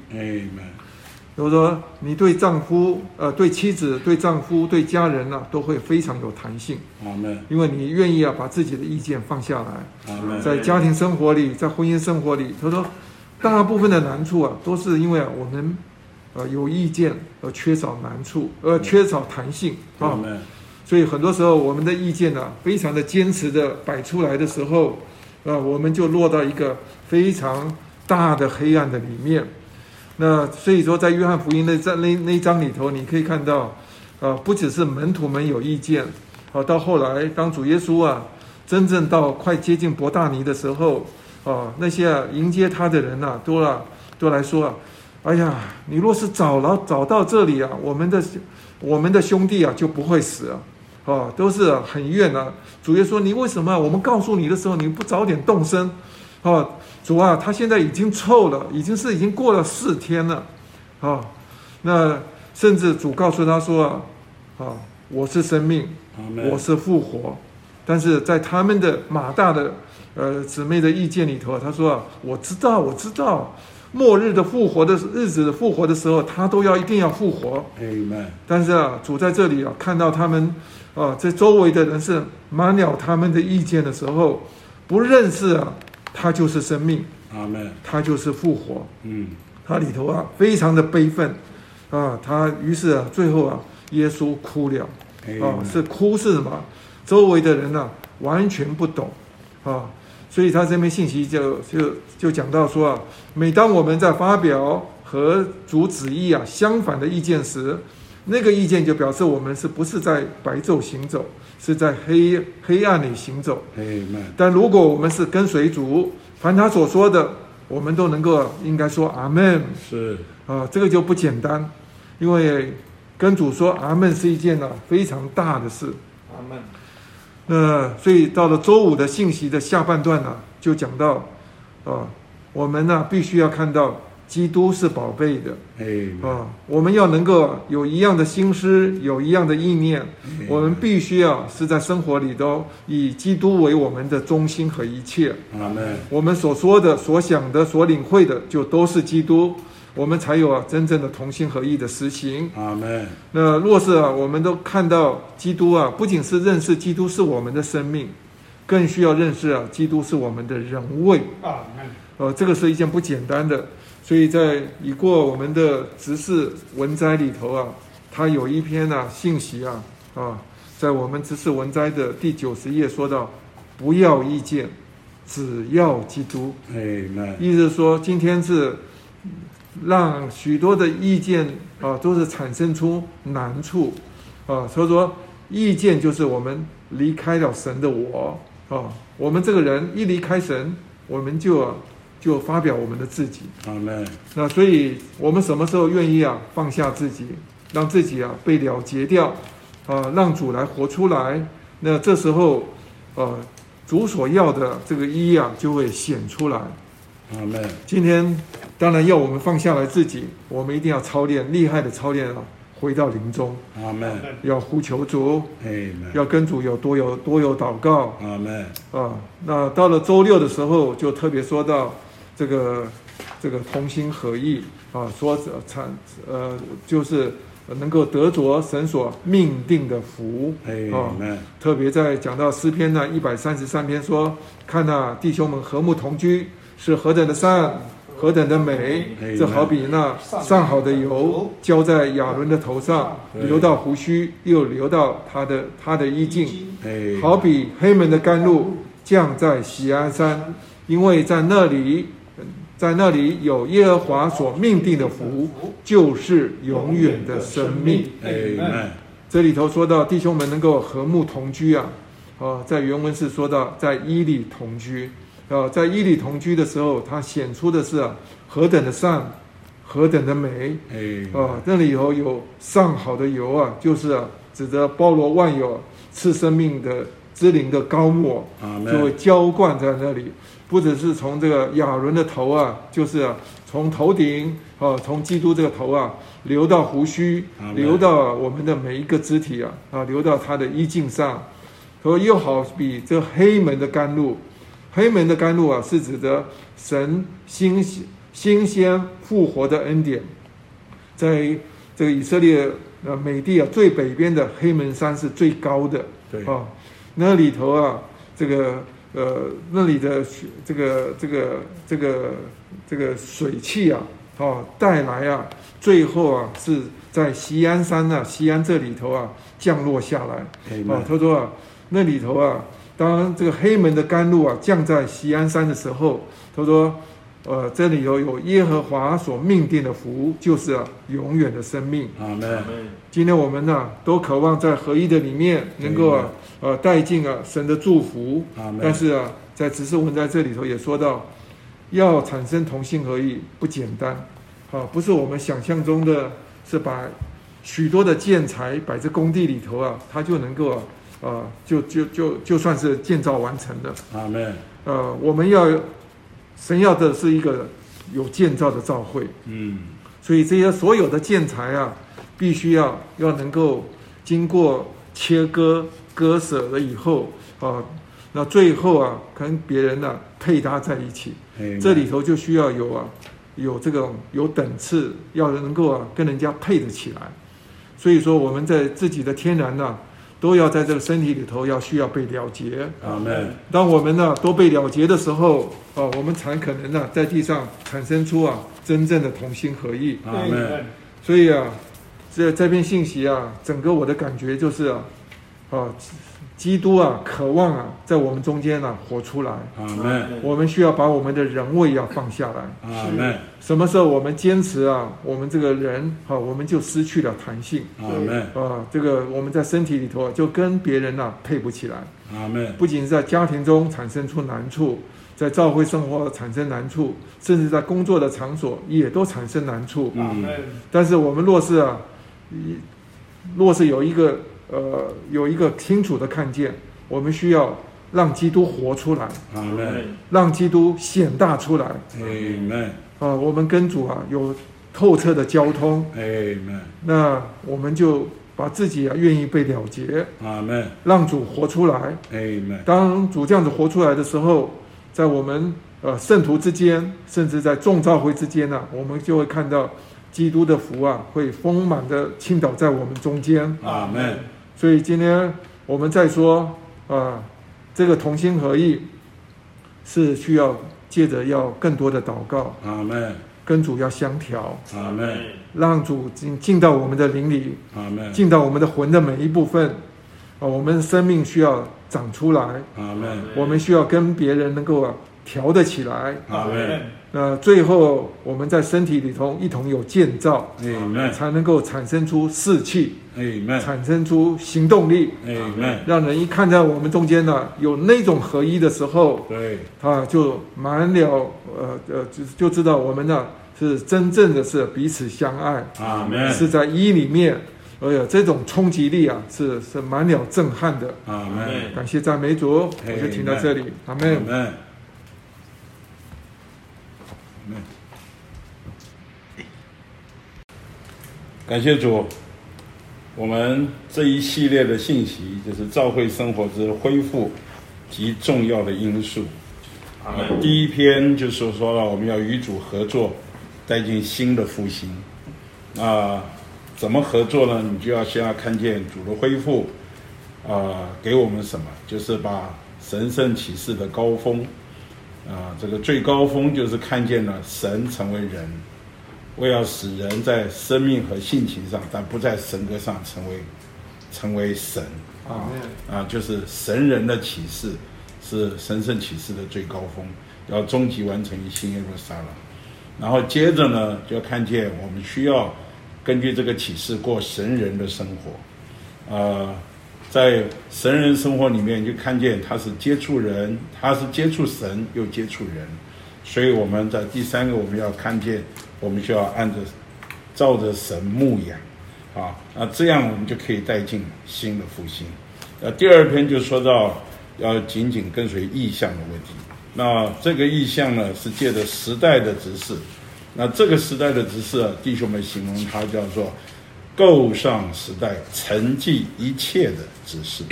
阿门。比如说，你对丈夫、呃，对妻子、对丈夫、对家人呢、啊，都会非常有弹性。因为你愿意啊，把自己的意见放下来。在家庭生活里，在婚姻生活里，他说，大部分的难处啊，都是因为啊，我们，呃，有意见而缺少难处，而缺少弹性啊。所以很多时候，我们的意见呢、啊，非常的坚持的摆出来的时候，啊，我们就落到一个非常大的黑暗的里面。那所以说，在约翰福音那章那那一章里头，你可以看到，啊，不只是门徒们有意见，啊，到后来当主耶稣啊，真正到快接近伯大尼的时候，啊，那些啊迎接他的人呐、啊，都啊都来说啊，哎呀，你若是早了早到这里啊，我们的我们的兄弟啊就不会死啊，啊，都是很怨啊。主耶稣，你为什么我们告诉你的时候，你不早点动身？啊，主啊，他现在已经臭了，已经是已经过了四天了，啊，那甚至主告诉他说啊，啊，我是生命，我是复活，但是在他们的马大的呃姊妹的意见里头，他说啊，我知道，我知道，末日的复活的日子复活的时候，他都要一定要复活。但是啊，主在这里啊，看到他们啊，在周围的人是满了他们的意见的时候，不认识啊。他就是生命，阿门。他就是复活，嗯，他里头啊非常的悲愤，啊，他于是啊最后啊耶稣哭了，啊，是哭是什么？周围的人呢、啊、完全不懂，啊，所以他这边信息就就就讲到说啊，每当我们在发表和主旨意啊相反的意见时，那个意见就表示我们是不是在白昼行走？是在黑黑暗里行走，但如果我们是跟随主，凡他所说的，我们都能够应该说阿门。是啊，这个就不简单，因为跟主说阿门是一件呢非常大的事。阿门。那所以到了周五的信息的下半段呢，就讲到啊，我们呢必须要看到。基督是宝贝的，哎啊，我们要能够有一样的心思，有一样的意念，我们必须要是在生活里头以基督为我们的中心和一切。阿门。我们所说的、所想的、所领会的，就都是基督，我们才有啊真正的同心合意的实行。阿门。那若是啊，我们都看到基督啊，不仅是认识基督是我们的生命，更需要认识啊，基督是我们的人位。啊。呃，这个是一件不简单的。所以在已过我们的执事文摘里头啊，他有一篇啊信息啊啊，在我们执事文摘的第九十页说到，不要意见，只要基督。哎，那意思是说，今天是让许多的意见啊，都是产生出难处啊。所以说，意见就是我们离开了神的我啊，我们这个人一离开神，我们就啊。就发表我们的自己，好嘞。那所以，我们什么时候愿意啊放下自己，让自己啊被了结掉，啊，让主来活出来。那这时候，呃，主所要的这个一啊就会显出来。好嘞。今天当然要我们放下来自己，我们一定要操练厉害的操练啊，回到灵中，阿门，要呼求主，要跟主有多有多有祷告，阿门，啊，那到了周六的时候，就特别说到这个这个同心合意啊，说产呃就是。能够得着神所命定的福，啊，特别在讲到诗篇呢一百三十三篇说，看那弟兄们和睦同居是何等的善，何等的美，这好比那上好的油浇在亚伦的头上，流到胡须，又流到他的他的衣襟，好比黑门的甘露降在喜安山，因为在那里。在那里有耶和华所命定的福，就是永远的生命。Amen。这里头说到弟兄们能够和睦同居啊，啊，在原文是说到在伊里同居啊，在伊里同居的时候，它显出的是啊何等的善，何等的美。啊，那里头有上好的油啊，就是啊指着包罗万有赐生命的之灵的膏抹，就会浇灌在那里。不只是从这个亚伦的头啊，就是啊，从头顶啊，从基督这个头啊，流到胡须，流到我们的每一个肢体啊，啊，流到他的衣襟上，说又好比这黑门的甘露，黑门的甘露啊，是指的神新新鲜复活的恩典，在这个以色列呃美地啊最北边的黑门山是最高的，对啊，那里头啊这个。呃，那里的这个这个这个这个水汽啊，哦，带来啊，最后啊，是在西安山啊，西安这里头啊，降落下来。哦，他说啊，那里头啊，当这个黑门的甘露啊，降在西安山的时候，他说。呃，这里头有耶和华所命定的福，就是啊，永远的生命。阿门。今天我们呢、啊，都渴望在合一的里面，能够啊，呃，带进啊神的祝福。但是啊，在指示文在这里头也说到，要产生同心合意不简单，啊，不是我们想象中的，是把许多的建材摆在工地里头啊，它就能够啊，呃，就就就就算是建造完成的。阿门。呃，我们要。神要的是一个有建造的教会，嗯，所以这些所有的建材啊，必须要要能够经过切割割舍了以后啊，那最后啊，跟别人呢、啊、配搭在一起，这里头就需要有啊，有这个有等次，要能够啊跟人家配得起来，所以说我们在自己的天然呢、啊。都要在这个身体里头要需要被了结。阿门。当我们呢都被了结的时候，啊，我们才可能呢在地上产生出啊真正的同心合意。阿门。所以啊，这这篇信息啊，整个我的感觉就是啊，啊。基督啊，渴望啊，在我们中间呢、啊、活出来。阿门。我们需要把我们的人位要放下来。阿门。什么时候我们坚持啊，我们这个人好、啊，我们就失去了弹性。阿门。啊，这个我们在身体里头就跟别人呢、啊、配不起来。阿门。不仅是在家庭中产生出难处，在教会生活产生难处，甚至在工作的场所也都产生难处。阿门。但是我们若是啊，若是有一个。呃，有一个清楚的看见，我们需要让基督活出来，阿门。让基督显大出来，阿门。啊，我们跟主啊有透彻的交通，阿门。那我们就把自己啊愿意被了结，阿门。让主活出来，阿门。当主这样子活出来的时候，在我们呃圣徒之间，甚至在众教会之间呢、啊，我们就会看到基督的福啊会丰满的倾倒在我们中间，阿门。所以今天我们在说啊，这个同心合意是需要借着要更多的祷告，阿门。跟主要相调，阿门。让主进进到我们的灵里，阿门。进到我们的魂的每一部分，啊，我们生命需要长出来，阿门。我们需要跟别人能够啊调得起来，阿门。那最后我们在身体里头一同有建造，才能够产生出士气，产生出行动力，让人一看在我们中间呢，有那种合一的时候，对，他就满了，呃呃，就就知道我们呢是真正的是彼此相爱，是在一里面，哎呀，这种冲击力啊，是是满了震撼的，感谢赞美主，我就停到这里，阿门。感谢主，我们这一系列的信息就是教会生活之恢复及重要的因素。啊，第一篇就是说了，我们要与主合作，带进新的复兴。啊，怎么合作呢？你就要先要看见主的恢复，啊，给我们什么？就是把神圣启示的高峰，啊，这个最高峰就是看见了神成为人。为要使人在生命和性情上，但不在神格上成为成为神啊啊，就是神人的启示是神圣启示的最高峰，要终极完成于新耶路撒冷。然后接着呢，就要看见我们需要根据这个启示过神人的生活，呃，在神人生活里面就看见他是接触人，他是接触神又接触人，所以我们在第三个我们要看见。我们需要按着照着神牧养，啊，那这样我们就可以带进新的复兴。那，第二篇就说到要紧紧跟随意象的问题。那这个意象呢，是借着时代的指示。那这个时代的指示，弟兄们形容它叫做构上时代、沉寂一切的指示。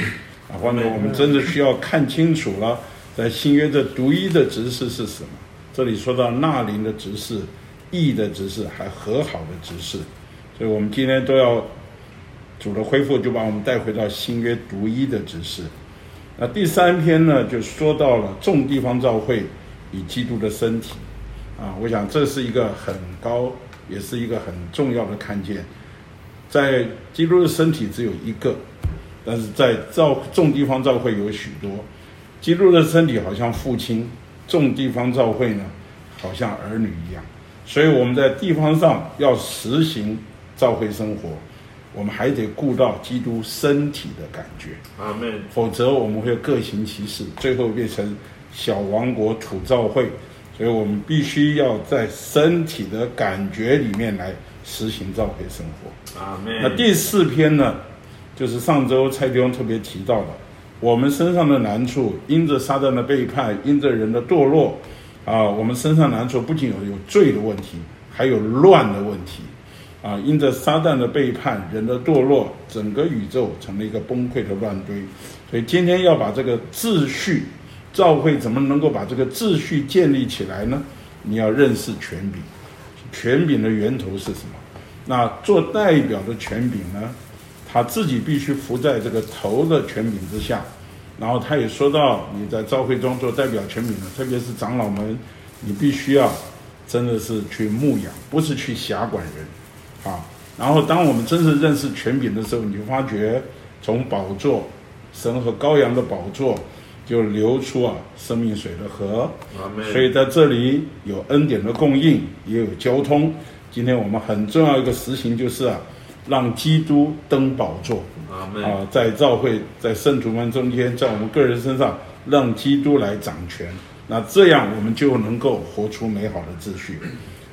啊，或者我们真的需要看清楚了，在新约的独一的指示是什么？这里说到纳灵的指示。义的指示，还和好的指示，所以我们今天都要主的恢复，就把我们带回到新约独一的指示。那第三篇呢，就说到了众地方教会与基督的身体啊，我想这是一个很高，也是一个很重要的看见。在基督的身体只有一个，但是在造众地方教会有许多。基督的身体好像父亲，众地方教会呢，好像儿女一样。所以我们在地方上要实行教会生活，我们还得顾到基督身体的感觉。阿门。否则我们会各行其事，最后变成小王国土教会。所以我们必须要在身体的感觉里面来实行教会生活。啊。那第四篇呢，就是上周蔡弟兄特别提到的，我们身上的难处，因着撒旦的背叛，因着人的堕落。啊，我们身上难处不仅有有罪的问题，还有乱的问题。啊，因着撒旦的背叛，人的堕落，整个宇宙成了一个崩溃的乱堆。所以今天要把这个秩序，教会怎么能够把这个秩序建立起来呢？你要认识权柄，权柄的源头是什么？那做代表的权柄呢？他自己必须服在这个头的权柄之下。然后他也说到，你在教会中做代表权柄的，特别是长老们，你必须要真的是去牧养，不是去辖管人，啊。然后当我们真正认识权柄的时候，你就发觉从宝座，神和羔羊的宝座就流出啊生命水的河。所以在这里有恩典的供应，也有交通。今天我们很重要一个实行就是啊，让基督登宝座。啊，在教会，在圣徒们中间，在我们个人身上，让基督来掌权，那这样我们就能够活出美好的秩序。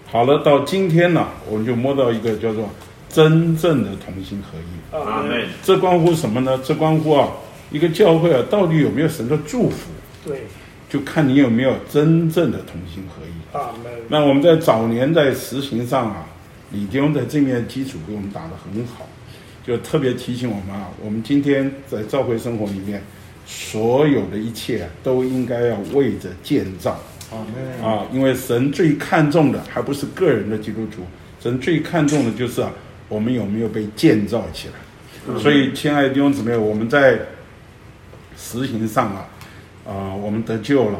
好了，到今天呢，我们就摸到一个叫做真正的同心合一。阿门。这关乎什么呢？这关乎啊，一个教会啊，到底有没有神的祝福？对，就看你有没有真正的同心合一。啊。那我们在早年在实行上啊，李弟兄在这面基础给我们打得很好。就特别提醒我们啊，我们今天在教会生活里面，所有的一切都应该要为着建造啊，因为神最看重的还不是个人的基督徒，神最看重的就是啊，我们有没有被建造起来。所以，亲爱的弟兄姊妹，我们在实行上啊，啊，我们得救了，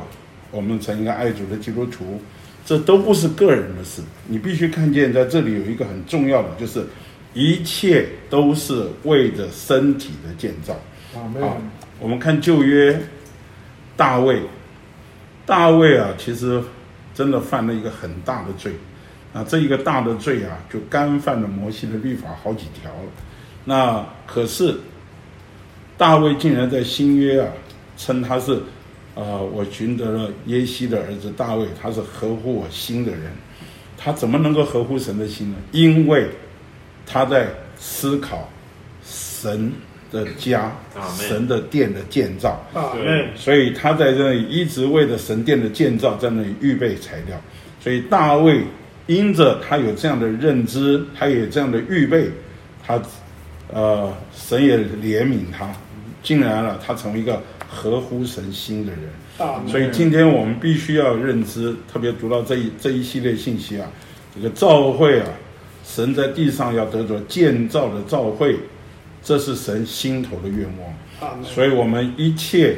我们成一个爱主的基督徒，这都不是个人的事。你必须看见，在这里有一个很重要的，就是。一切都是为着身体的建造。啊，我们看旧约，大卫，大卫啊，其实真的犯了一个很大的罪。啊，这一个大的罪啊，就干犯了摩西的律法好几条了。那可是大卫竟然在新约啊，称他是，呃，我寻得了耶西的儿子大卫，他是合乎我心的人。他怎么能够合乎神的心呢？因为他在思考神的家、神的殿的建造，所以他在这里一直为了神殿的建造在那里预备材料。所以大卫因着他有这样的认知，他也有这样的预备，他呃，神也怜悯他，竟然了他成为一个合乎神心的人。啊，所以今天我们必须要认知，特别读到这一这一系列信息啊，这个教会啊，神在地上要得着建造的教会，这是神心头的愿望。啊，所以我们一切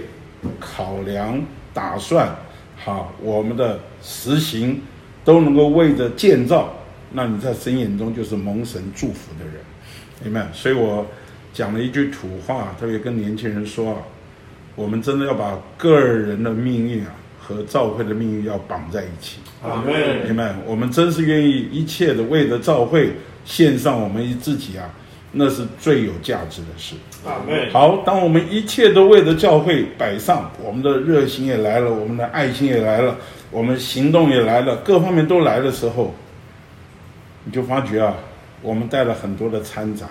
考量、打算，好，我们的实行都能够为着建造，那你在神眼中就是蒙神祝福的人，明白？所以我讲了一句土话，特别跟年轻人说啊。我们真的要把个人的命运啊和教会的命运要绑在一起。阿门。明白？我们真是愿意一切的为了教会献上我们自己啊，那是最有价值的事。阿门。好，当我们一切都为了教会摆上，我们的热情也来了，我们的爱心也来了，我们行动也来了，各方面都来的时候，你就发觉啊，我们带了很多的掺杂。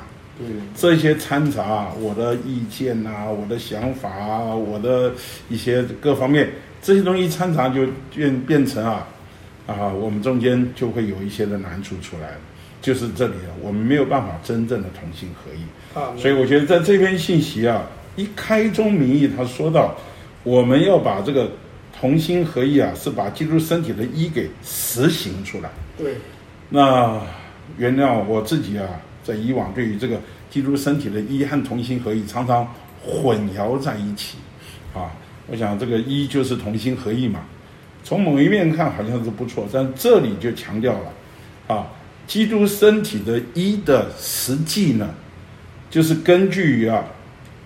这些掺杂，我的意见呐、啊，我的想法啊，我的一些各方面，这些东西掺杂就变变成啊，啊，我们中间就会有一些的难处出来，就是这里啊，我们没有办法真正的同心合意。啊，所以我觉得在这篇信息啊，一开宗明义，他说到，我们要把这个同心合意啊，是把基督身体的一给实行出来。对，那原谅我自己啊。在以往对于这个基督身体的一和同心合一常常混淆在一起，啊，我想这个一就是同心合一嘛。从某一面看好像是不错，但这里就强调了，啊，基督身体的一的实际呢，就是根据于啊，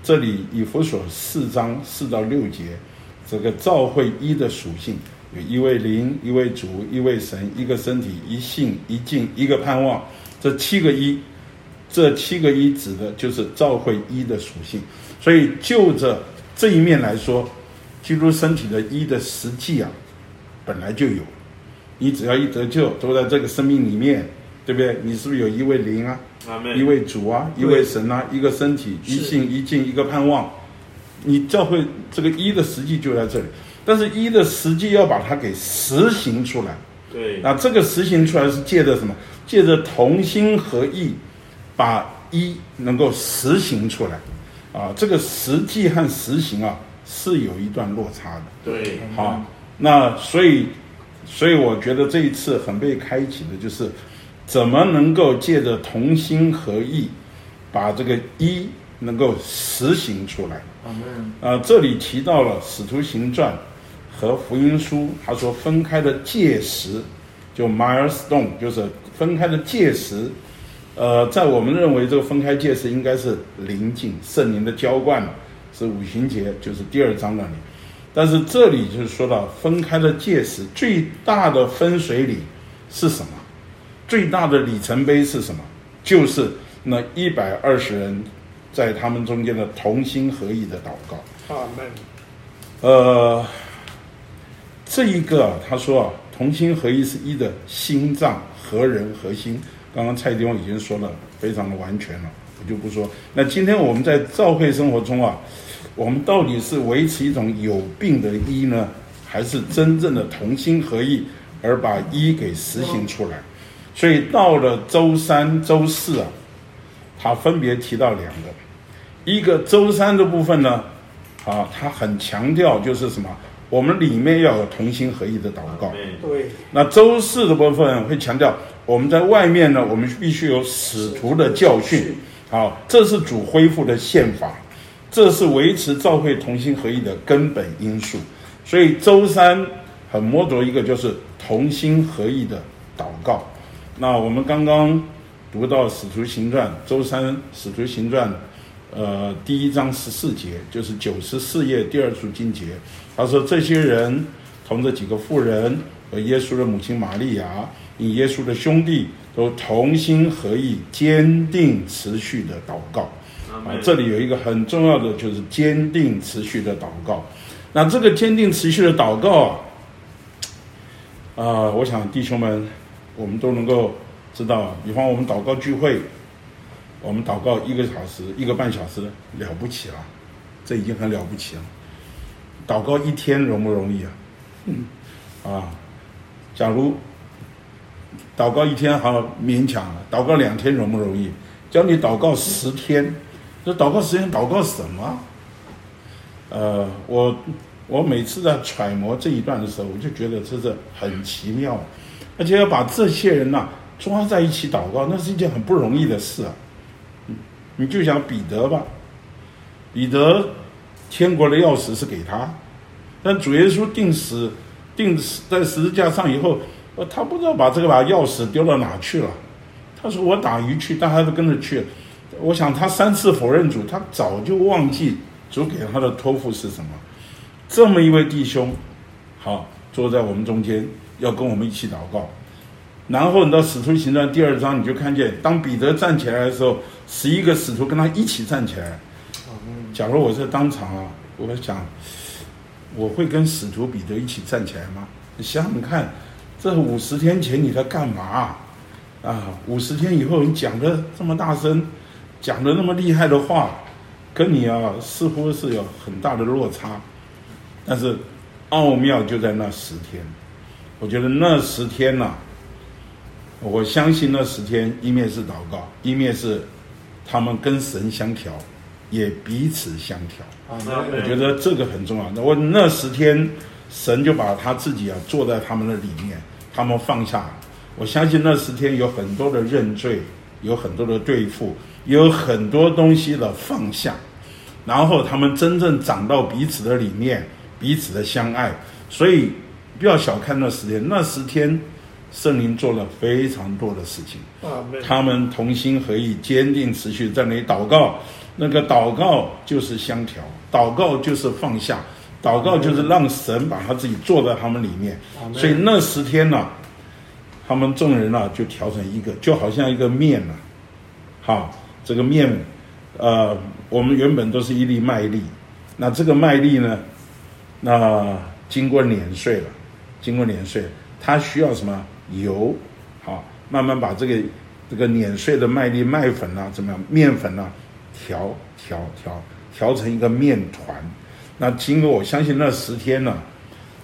这里以弗所四章四到六节这个教会一的属性，有一位灵，一位主，一位神，一个身体，一信，一敬，一个盼望，这七个一。这七个一指的就是教会一的属性，所以就着这一面来说，基督身体的一的实际啊，本来就有。你只要一得救，都在这个生命里面，对不对？你是不是有一位灵啊？一位主啊，一位神啊，一个身体，一信一敬，一个盼望。你教会这个一的实际就在这里，但是一的实际要把它给实行出来。对，那这个实行出来是借着什么？借着同心合意。把一能够实行出来，啊，这个实际和实行啊是有一段落差的。对，好，那所以，所以我觉得这一次很被开启的就是，怎么能够借着同心合意，把这个一能够实行出来。啊，这里提到了《使徒行传》和福音书，他说分开的界石，就 milestone，就是分开的界石。呃，在我们认为这个分开界是应该是临近圣灵的浇灌，是五行节，就是第二章那里。但是这里就是说到分开的界石，最大的分水岭是什么？最大的里程碑是什么？就是那一百二十人在他们中间的同心合意的祷告。阿门。呃，这一个他说啊，同心合意是一的心脏，合人合心。刚刚蔡弟兄已经说了，非常的完全了，我就不说。那今天我们在教会生活中啊，我们到底是维持一种有病的医呢，还是真正的同心合意而把医给实行出来？所以到了周三、周四啊，他分别提到两个，一个周三的部分呢，啊，他很强调就是什么？我们里面要有同心合意的祷告。对。那周四的部分会强调。我们在外面呢，我们必须有使徒的教训，好，这是主恢复的宪法，这是维持教会同心合意的根本因素。所以周三很摸着一个就是同心合意的祷告。那我们刚刚读到《使徒行传》周三《使徒行传》，呃，第一章十四节，就是九十四页第二处经节，他说这些人同着几个妇人和耶稣的母亲玛利亚。以耶稣的兄弟都同心合意、坚定持续的祷告啊！这里有一个很重要的，就是坚定持续的祷告。那这个坚定持续的祷告啊，啊、呃，我想弟兄们，我们都能够知道。比方我们祷告聚会，我们祷告一个小时、一个半小时，了不起了，这已经很了不起了。祷告一天容不容易啊？嗯，啊，假如。祷告一天好勉强，祷告两天容不容易？教你祷告十天，这祷告十天祷告什么？呃，我我每次在揣摩这一段的时候，我就觉得这是很奇妙，而且要把这些人呐、啊、抓在一起祷告，那是一件很不容易的事啊。你就想彼得吧，彼得天国的钥匙是给他，但主耶稣钉死钉死在十字架上以后，他不知道把这个把钥匙丢到哪去了。他说我打鱼去，但还是跟着去。我想他三次否认主，他早就忘记主给他的托付是什么。这么一位弟兄，好坐在我们中间，要跟我们一起祷告。然后你到使徒行传第二章，你就看见当彼得站起来的时候，十一个使徒跟他一起站起来。假如我在当场啊，我想我会跟使徒彼得一起站起来吗？你想想看，这五十天前你在干嘛？啊，五十天以后你讲的这么大声，讲的那么厉害的话，跟你啊似乎是有很大的落差，但是奥妙就在那十天。我觉得那十天呐、啊，我相信那十天一面是祷告，一面是他们跟神相调，也彼此相调。我觉得这个很重要。那我那十天，神就把他自己啊坐在他们的里面，他们放下。我相信那十天有很多的认罪，有很多的对付，有很多东西的放下，然后他们真正长到彼此的理念，彼此的相爱。所以不要小看那十天，那十天圣灵做了非常多的事情。他们同心合意，坚定持续在那里祷告。那个祷告就是相调，祷告就是放下，祷告就是让神把他自己坐在他们里面。所以那十天呢、啊？他们众人啊，就调成一个，就好像一个面呐、啊，好，这个面，呃，我们原本都是一粒麦粒，那这个麦粒呢，那经过碾碎了，经过碾碎，它需要什么油？好，慢慢把这个这个碾碎的麦粒麦粉啊，怎么样？面粉啊，调调调调成一个面团。那经过我相信那十天呢、啊，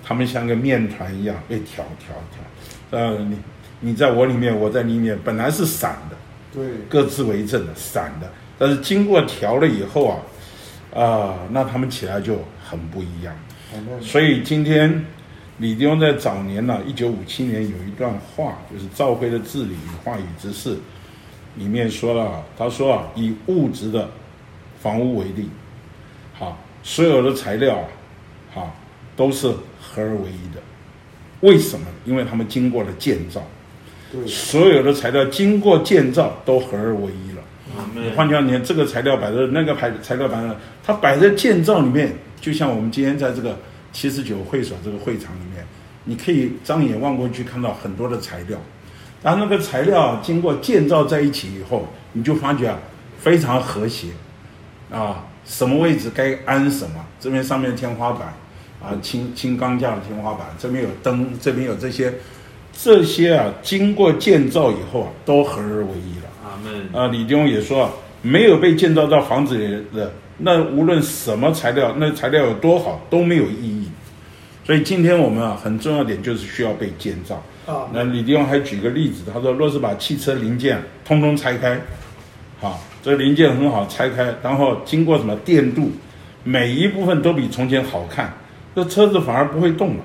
他们像个面团一样被调调调。呃，你你在我里面，我在里面，本来是散的，对，各自为政的，散的。但是经过调了以后啊，啊、呃，那他们起来就很不一样。所以今天李弟兄在早年呢、啊，一九五七年有一段话，就是赵辉的治理与话语之事里面说了，他说啊，以物质的房屋为例，好，所有的材料啊，啊，都是合而为一的。为什么？因为他们经过了建造，对，所有的材料经过建造都合而为一了。嗯、换句话说，这个材料摆在那个牌材料摆在，它摆在建造里面，就像我们今天在这个七十九会所这个会场里面，你可以张眼望过去看到很多的材料，然后那个材料经过建造在一起以后，你就发觉啊，非常和谐，啊，什么位置该安什么，这边上面天花板。啊，轻轻钢架的天花板，这边有灯，这边有这些，这些啊，经过建造以后啊，都合而为一了。阿门。啊，李弟兄也说啊，没有被建造到房子里的，那无论什么材料，那材料有多好，都没有意义。所以今天我们啊，很重要点就是需要被建造。啊，那李弟兄还举个例子，他说，若是把汽车零件通通拆开，好，这个零件很好拆开，然后经过什么电镀，每一部分都比从前好看。这车子反而不会动了，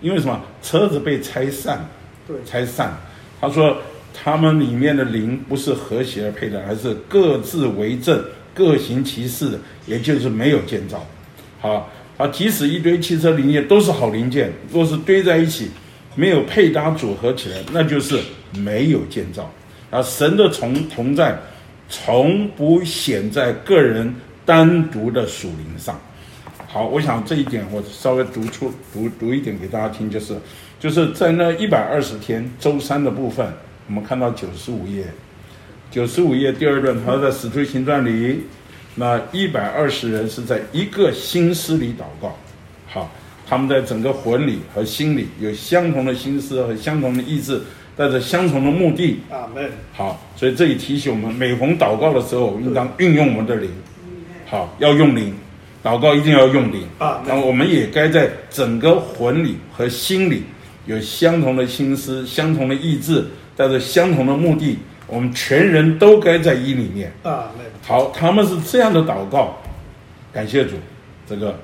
因为什么？车子被拆散，对，拆散。他说，他们里面的零不是和谐而配的，而是各自为政，各行其事的，也就是没有建造。好，啊，即使一堆汽车零件都是好零件，若是堆在一起，没有配搭组合起来，那就是没有建造。啊，神的同同在，从不显在个人单独的属灵上。好，我想这一点我稍微读出读读一点给大家听，就是，就是在那一百二十天周三的部分，我们看到九十五页，九十五页第二段，他在使徒行传里，那一百二十人是在一个心思里祷告，好，他们在整个魂里和心里有相同的心思和相同的意志，带着相同的目的。阿门。好，所以这里提醒我们，每逢祷告的时候，应当运用我们的灵，好，要用灵。祷告一定要用灵啊！那我们也该在整个魂里和心里有相同的心思、相同的意志，带着相同的目的，我们全人都该在一里面啊。好，他们是这样的祷告，感谢主，这个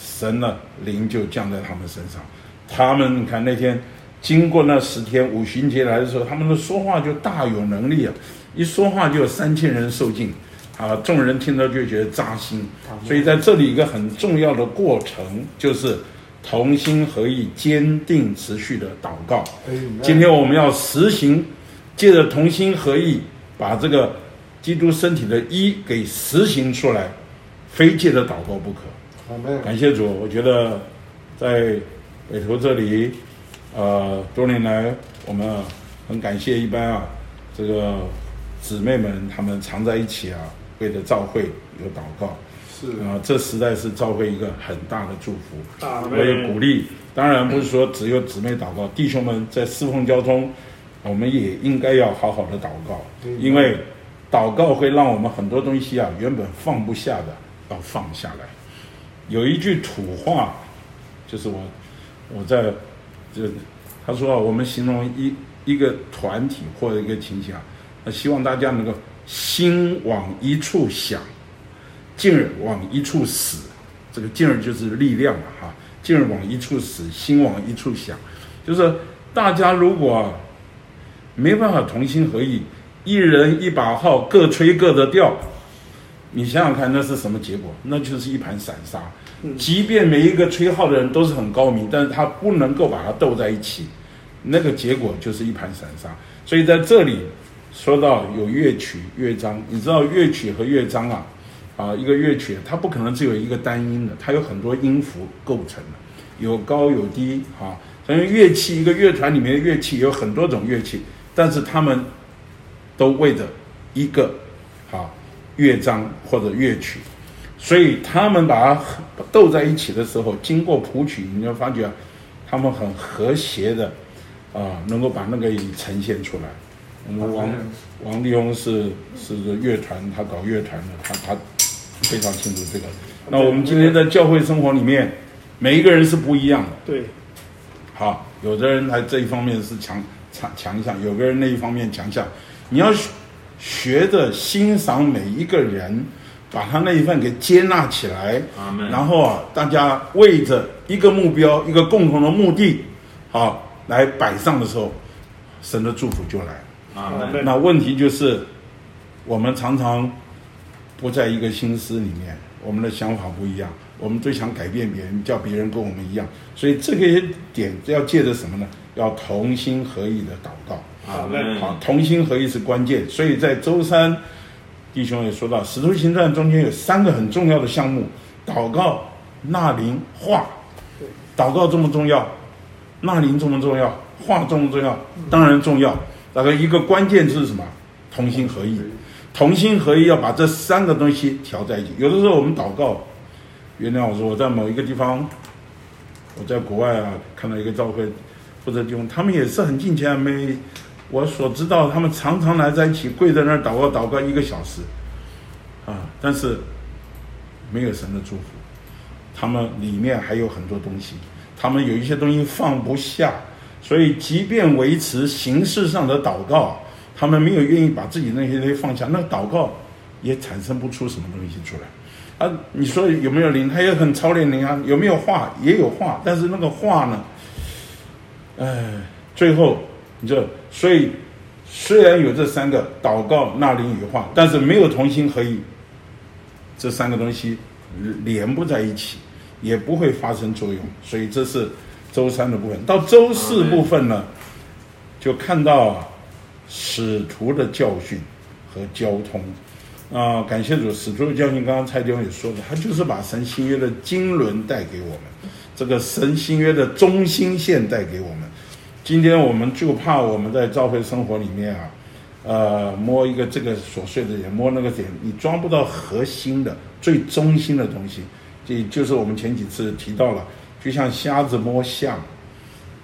神呢灵就降在他们身上。他们你看那天经过那十天五旬节来的时候，他们的说话就大有能力啊，一说话就有三千人受尽啊，众人听到就觉得扎心。所以在这里一个很重要的过程就是。同心合意、坚定持续的祷告。今天我们要实行，借着同心合意，把这个基督身体的一给实行出来，非借着祷告不可。感谢主，我觉得在北投这里，呃，多年来我们很感谢一般啊，这个姊妹们她们常在一起啊，为了教会有祷告。是啊，这实在是教会一个很大的祝福。我也鼓励，当然不是说只有姊妹祷告，弟兄们在侍奉交通，我们也应该要好好的祷告，因为祷告会让我们很多东西啊，原本放不下的要放下来。有一句土话，就是我我在就他说啊，我们形容一一个团体或者一个情形啊，那希望大家能够心往一处想。劲儿往一处使，这个劲儿就是力量嘛，哈！劲儿往一处使，心往一处想，就是大家如果没办法同心合意，一人一把号，各吹各的调，你想想看，那是什么结果？那就是一盘散沙。即便每一个吹号的人都是很高明，但是他不能够把它斗在一起，那个结果就是一盘散沙。所以在这里说到有乐曲乐章，你知道乐曲和乐章啊？啊，一个乐曲它不可能只有一个单音的，它有很多音符构成的，有高有低啊。所以乐器一个乐团里面的乐器有很多种乐器，但是他们都为着一个啊乐章或者乐曲，所以他们把它斗在一起的时候，经过谱曲，你就发觉他们很和谐的啊，能够把那个呈现出来。我们王王力宏是是乐团，他搞乐团的，他他。非常清楚这个。那我们今天在教会生活里面，每一个人是不一样的。对。好，有的人他这一方面是强强强项，有个人那一方面强项。你要学着欣赏每一个人，把他那一份给接纳起来。然后啊，大家为着一个目标、一个共同的目的，好来摆上的时候，神的祝福就来。啊。那问题就是，我们常常。不在一个心思里面，我们的想法不一样，我们最想改变别人，叫别人跟我们一样，所以这个点要借着什么呢？要同心合意的祷告。啊，好，同心合意是关键。所以在周三，弟兄也说到，《使徒行传》中间有三个很重要的项目：祷告、纳灵、话。祷告重不重要，纳灵重不重要，话重不重要，当然重要。大概一个关键是什么？同心合意。同心合意，要把这三个东西调在一起。有的时候我们祷告，原谅我说我在某一个地方，我在国外啊，看到一个教会或者地方，他们也是很敬虔，没我所知道，他们常常来在一起跪在那儿祷告，祷告一个小时，啊，但是没有神的祝福，他们里面还有很多东西，他们有一些东西放不下，所以即便维持形式上的祷告。他们没有愿意把自己那些东西放下，那祷告也产生不出什么东西出来。啊，你说有没有灵？他也很操练灵啊。有没有话？也有话，但是那个话呢？哎，最后你这，所以虽然有这三个祷告、纳灵与话，但是没有同心合意，这三个东西连不在一起，也不会发生作用。所以这是周三的部分。到周四部分呢，就看到。使徒的教训和交通，啊，感谢主！使徒的教训，刚刚蔡弟兄也说了，他就是把神新约的经纶带给我们，这个神新约的中心线带给我们。今天我们就怕我们在教会生活里面啊，呃，摸一个这个琐碎的点，摸那个点，你抓不到核心的、最中心的东西。这就是我们前几次提到了，就像瞎子摸象。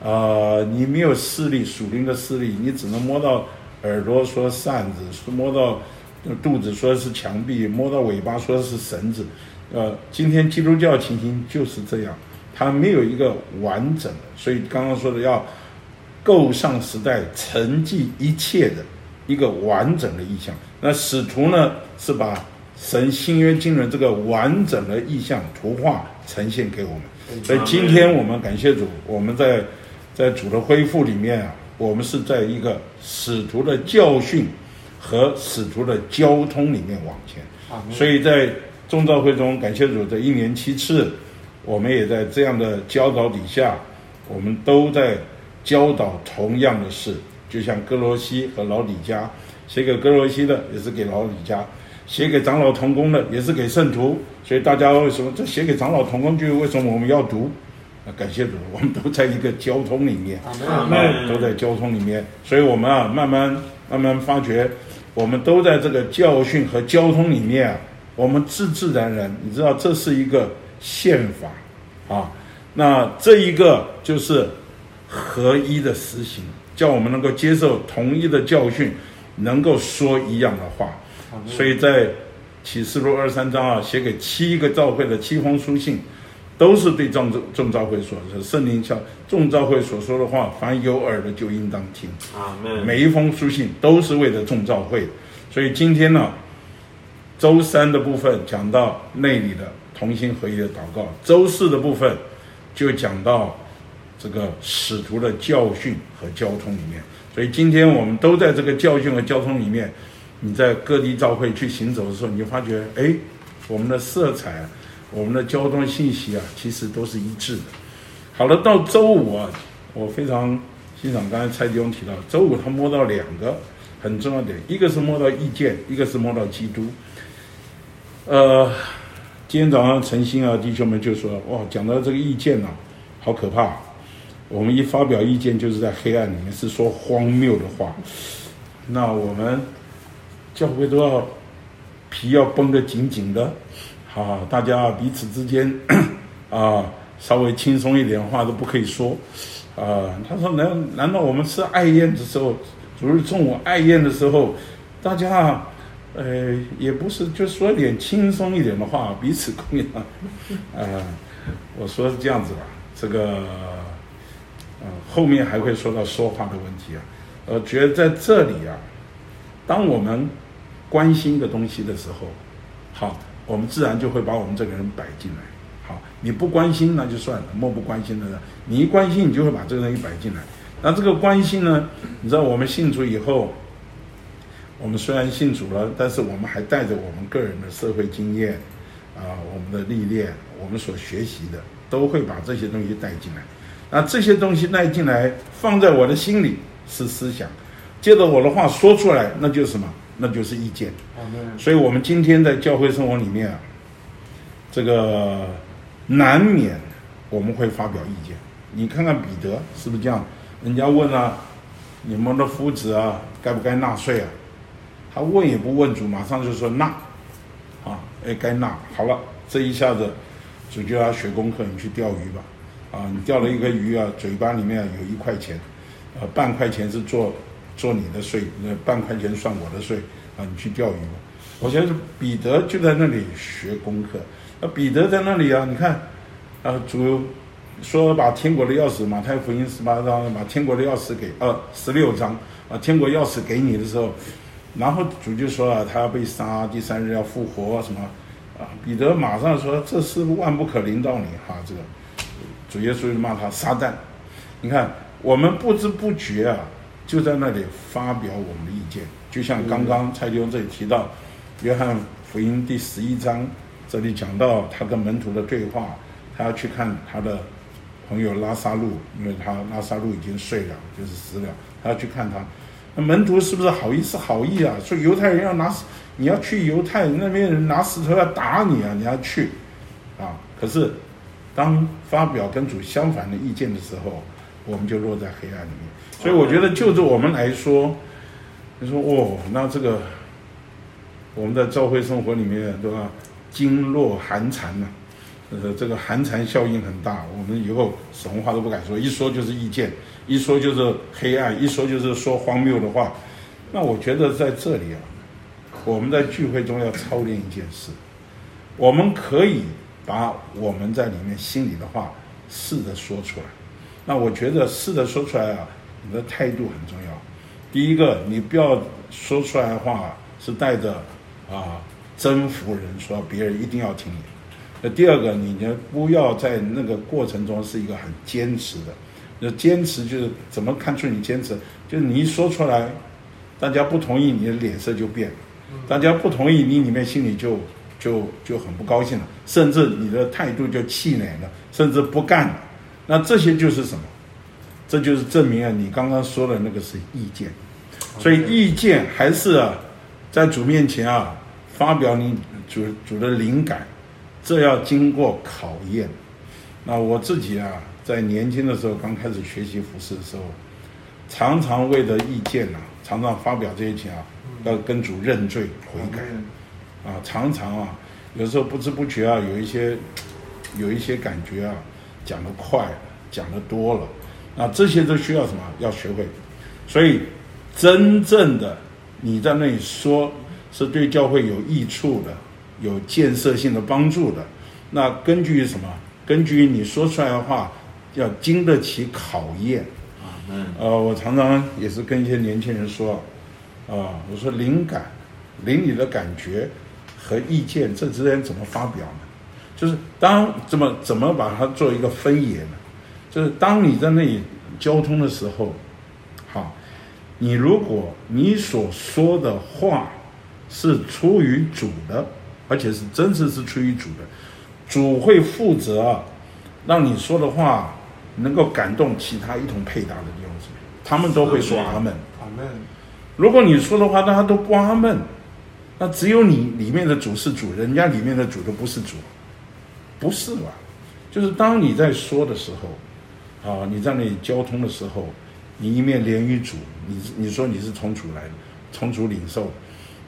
啊、你没有视力，属灵的视力，你只能摸到耳朵说扇子，摸到肚子说是墙壁，摸到尾巴说是绳子。呃，今天基督教情形就是这样，它没有一个完整的，所以刚刚说的要够上时代，沉寂一切的，一个完整的意象。那使徒呢，是把神新约经纶这个完整的意象图画呈现给我们。所以今天我们感谢主，我们在在主的恢复里面啊，我们是在一个使徒的教训和使徒的交通里面往前。所以在众召会中，感谢主这一年七次，我们也在这样的教导底下，我们都在教导同样的事。就像哥罗西和老李家，写给哥罗西的也是给老李家，写给长老同工的也是给圣徒。所以大家为什么这写给长老同工就为什么我们要读？啊，感谢主，我们都在一个交通里面，啊，都在交通里面。所以我们啊，慢慢慢慢发觉，我们都在这个教训和交通里面啊，我们自自然然，你知道这是一个宪法啊，那这一个就是合一的实行。叫我们能够接受同一的教训，能够说一样的话。所以在启示录二三章啊，写给七个教会的七封书信，都是对众众教会说的。圣灵教众教会所说的话，凡有耳的就应当听。每一封书信都是为了众教会。所以今天呢，周三的部分讲到内里的同心合一的祷告，周四的部分就讲到。这个使徒的教训和交通里面，所以今天我们都在这个教训和交通里面。你在各地教会去行走的时候，你就发觉，哎，我们的色彩，我们的交通信息啊，其实都是一致的。好了，到周五啊，我非常欣赏刚才蔡弟兄提到，周五他摸到两个很重要点，一个是摸到意见，一个是摸到基督。呃，今天早上晨星啊，弟兄们就说，哇，讲到这个意见呢、啊，好可怕。我们一发表意见，就是在黑暗里面是说荒谬的话。那我们教会都要皮要绷得紧紧的，啊，大家彼此之间啊稍微轻松一点话都不可以说。啊，他说难难道我们吃爱宴的时候，主日中午爱宴的时候，大家呃也不是就说点轻松一点的话，彼此供养。啊，我说是这样子吧，这个。嗯，后面还会说到说话的问题啊，我觉得在这里啊，当我们关心的东西的时候，好，我们自然就会把我们这个人摆进来。好，你不关心那就算了，漠不关心的呢，你一关心，你就会把这个东西摆进来。那这个关心呢，你知道我们信主以后，我们虽然信主了，但是我们还带着我们个人的社会经验啊，我们的历练，我们所学习的，都会把这些东西带进来。那这些东西带进来，放在我的心里是思想，接着我的话说出来，那就是什么？那就是意见。所以，我们今天在教会生活里面啊，这个难免我们会发表意见。你看看彼得是不是这样？人家问啊，你们的夫子啊，该不该纳税啊？他问也不问主，马上就说纳。啊，哎，该纳。好了，这一下子主就要学功课，你去钓鱼吧。啊，你钓了一个鱼啊，嘴巴里面有一块钱，呃，半块钱是做做你的税，那半块钱算我的税，啊，你去钓鱼。我觉得彼得就在那里学功课，那彼得在那里啊，你看，啊，主说把天国的钥匙，马太福音十八章把天国的钥匙给，呃，十六章，啊，天国钥匙给你的时候，然后主就说啊，他要被杀，第三日要复活什么，啊，彼得马上说这是万不可临到你，哈，这个。主耶稣就骂他撒旦，你看我们不知不觉啊，就在那里发表我们的意见，就像刚刚蔡弟兄这里提到，约翰福音第十一章这里讲到他跟门徒的对话，他要去看他的朋友拉撒路，因为他拉撒路已经睡了，就是死了，他要去看他，那门徒是不是好意思好意啊？说犹太人要拿，你要去犹太那边人拿石头要打你啊，你要去，啊，可是。当发表跟主相反的意见的时候，我们就落在黑暗里面。所以我觉得，就着我们来说，你说哦，那这个我们在教会生活里面，对吧？经络寒蝉呐，呃，这个寒蝉效应很大。我们以后什么话都不敢说，一说就是意见，一说就是黑暗，一说就是说荒谬的话。那我觉得在这里啊，我们在聚会中要操练一件事，我们可以。把我们在里面心里的话试着说出来，那我觉得试着说出来啊，你的态度很重要。第一个，你不要说出来的话是带着啊征服人，说别人一定要听你。那第二个，你呢不要在那个过程中是一个很坚持的。那坚持就是怎么看出你坚持？就是你一说出来，大家不同意，你的脸色就变；大家不同意，你里面心里就就就很不高兴了，甚至你的态度就气馁了，甚至不干了。那这些就是什么？这就是证明啊，你刚刚说的那个是意见，所以意见还是啊，在主面前啊发表你主主的灵感，这要经过考验。那我自己啊，在年轻的时候刚开始学习服饰的时候，常常为了意见啊，常常发表这些情啊，要跟主认罪悔改，啊，常常啊，有时候不知不觉啊，有一些有一些感觉啊，讲得快，讲得多了。啊，这些都需要什么？要学会。所以，真正的你在那里说，是对教会有益处的，有建设性的帮助的。那根据什么？根据你说出来的话，要经得起考验。啊，嗯。呃，我常常也是跟一些年轻人说，啊，我说灵感、灵里的感觉和意见这之间怎么发表呢？就是当怎么怎么把它做一个分野呢？就是当你在那里交通的时候，好，你如果你所说的话是出于主的，而且是真实是出于主的，主会负责让你说的话能够感动其他一同配搭的弟兄姊妹，他们都会说阿门。阿门。如果你说的话大家都不阿门，那只有你里面的主是主，人家里面的主都不是主，不是吧？就是当你在说的时候。啊，你在那里交通的时候，你一面连于主，你你说你是从主来的，从主领受，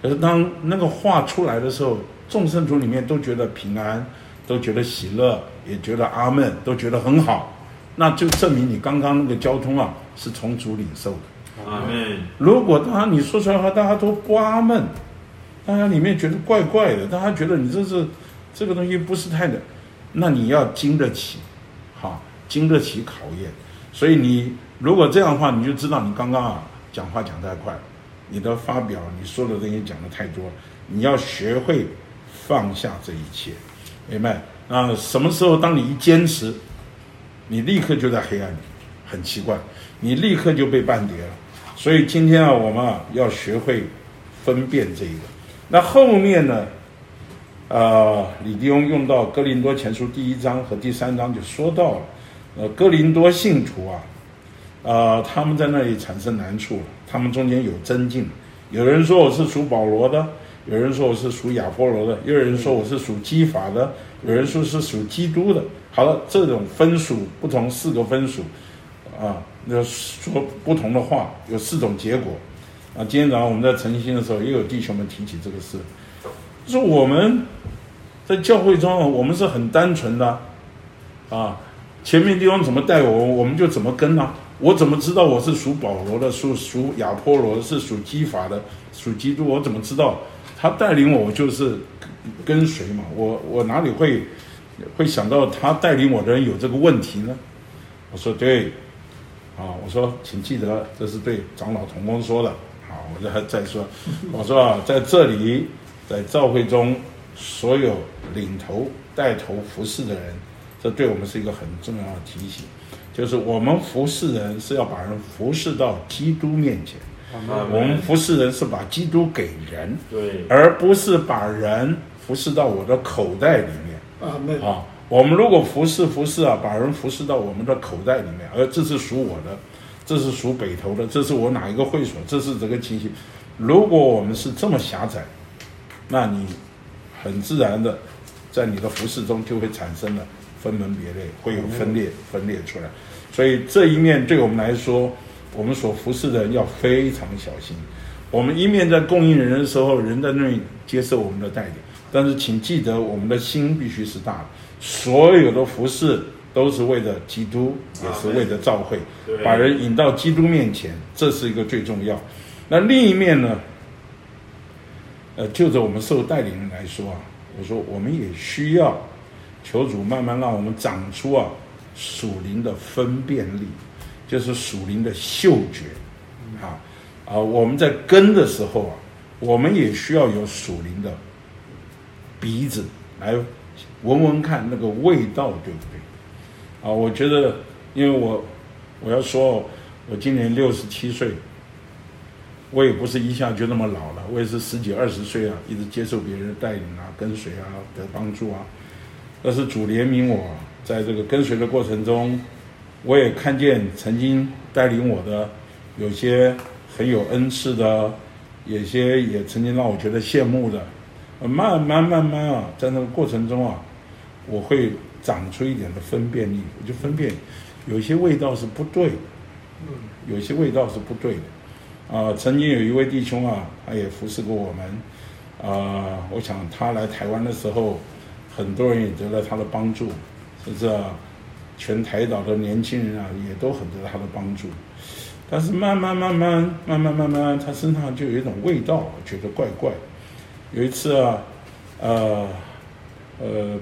可是当那个话出来的时候，众圣徒里面都觉得平安，都觉得喜乐，也觉得阿门，都觉得很好，那就证明你刚刚那个交通啊是从主领受的。阿门。如果当你说出来的话，大家都不阿门，大家里面觉得怪怪的，大家觉得你这是这个东西不是太的，那你要经得起，哈。经得起考验，所以你如果这样的话，你就知道你刚刚啊讲话讲太快，你的发表你说的东西讲的太多，你要学会放下这一切，明白？那什么时候当你一坚持，你立刻就在黑暗里，很奇怪，你立刻就被绊跌了。所以今天啊，我们啊要学会分辨这一个。那后面呢？呃，李弟兄用到哥林多前书第一章和第三章就说到了。呃，哥林多信徒啊，呃，他们在那里产生难处，他们中间有争竞，有人说我是属保罗的，有人说我是属亚波罗的，又有人说我是属基法的，有人说是属基督的。好了，这种分属不同，四个分属，啊，那说不同的话，有四种结果。啊，今天早上我们在晨星的时候，也有弟兄们提起这个事，说我们在教会中，我们是很单纯的，啊。前面弟兄怎么带我，我们就怎么跟呢、我怎么知道我是属保罗的，属属亚波罗的，是属基法的，属基督？我怎么知道他带领我，就是跟随嘛？我我哪里会会想到他带领我的人有这个问题呢？我说对，啊，我说请记得这是对长老同工说的。好，我再再说，我说啊，在这里，在教会中，所有领头带头服侍的人。这对我们是一个很重要的提醒，就是我们服侍人是要把人服侍到基督面前。我们服侍人是把基督给人，对，而不是把人服侍到我的口袋里面。啊，我们如果服侍服侍啊，把人服侍到我们的口袋里面，而这是属我的，这是属北投的，这是我哪一个会所，这是这个情形。如果我们是这么狭窄，那你很自然的在你的服侍中就会产生了。分门别类，会有分裂，分裂出来，所以这一面对我们来说，我们所服侍的人要非常小心。我们一面在供应人的时候，人在那里接受我们的带领，但是请记得，我们的心必须是大的。所有的服侍都是为了基督，也是为了召会，把人引到基督面前，这是一个最重要。那另一面呢？呃，就着我们受带领人来说啊，我说我们也需要。求主慢慢让我们长出啊属灵的分辨力，就是属灵的嗅觉，啊，啊，我们在跟的时候啊，我们也需要有属灵的鼻子来闻闻看那个味道对不对？啊，我觉得，因为我我要说，我今年六十七岁，我也不是一下就那么老了，我也是十几二十岁啊，一直接受别人的带领啊、跟随啊的帮助啊。但是主怜悯我，在这个跟随的过程中，我也看见曾经带领我的有些很有恩赐的，有些也曾经让我觉得羡慕的，慢慢慢慢啊，在那个过程中啊，我会。长出一点的分辨力，我就分辨，有些味道是不对的，有些味道是不对的，啊、曾经有一位弟兄啊，他也服侍过我们，啊、我想他来台湾的时候，很多人也得了他的帮助，甚至啊，全台岛的年轻人啊，也都很得他的帮助，但是慢慢慢慢慢慢慢慢，他身上就有一种味道，觉得怪怪。有一次啊，呃，呃。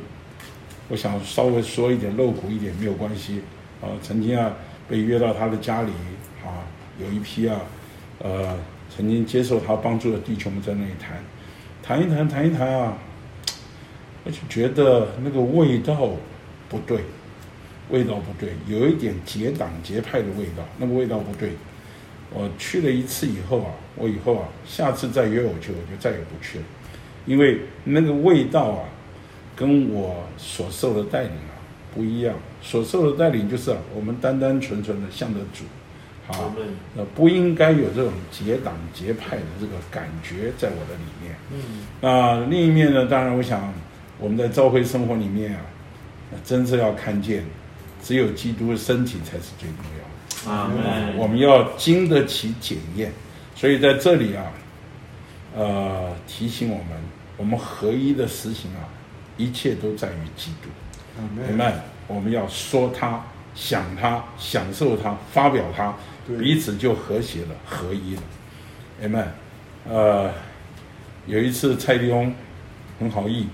我想稍微说一点露骨一点没有关系，啊，曾经啊被约到他的家里，啊，有一批啊，呃，曾经接受他帮助的弟兄们在那里谈，谈一谈，谈一谈啊，我就觉得那个味道不对，味道不对，有一点结党结派的味道，那个味道不对。我去了一次以后啊，我以后啊，下次再约我去，我就再也不去了，因为那个味道啊。跟我所受的带领啊不一样，所受的带领就是啊，我们单单纯纯的向着主，啊，那不应该有这种结党结派的这个感觉在我的里面。嗯，那另一面呢，当然我想我们在教会生活里面啊，真是要看见，只有基督的身体才是最重要的。啊，我们要经得起检验，所以在这里啊，呃，提醒我们，我们合一的实行啊。一切都在于基督，阿门。我们要说他、想他、享受他、发表他，彼此就和谐了、合一了，阿门。呃，有一次蔡弟兄很好意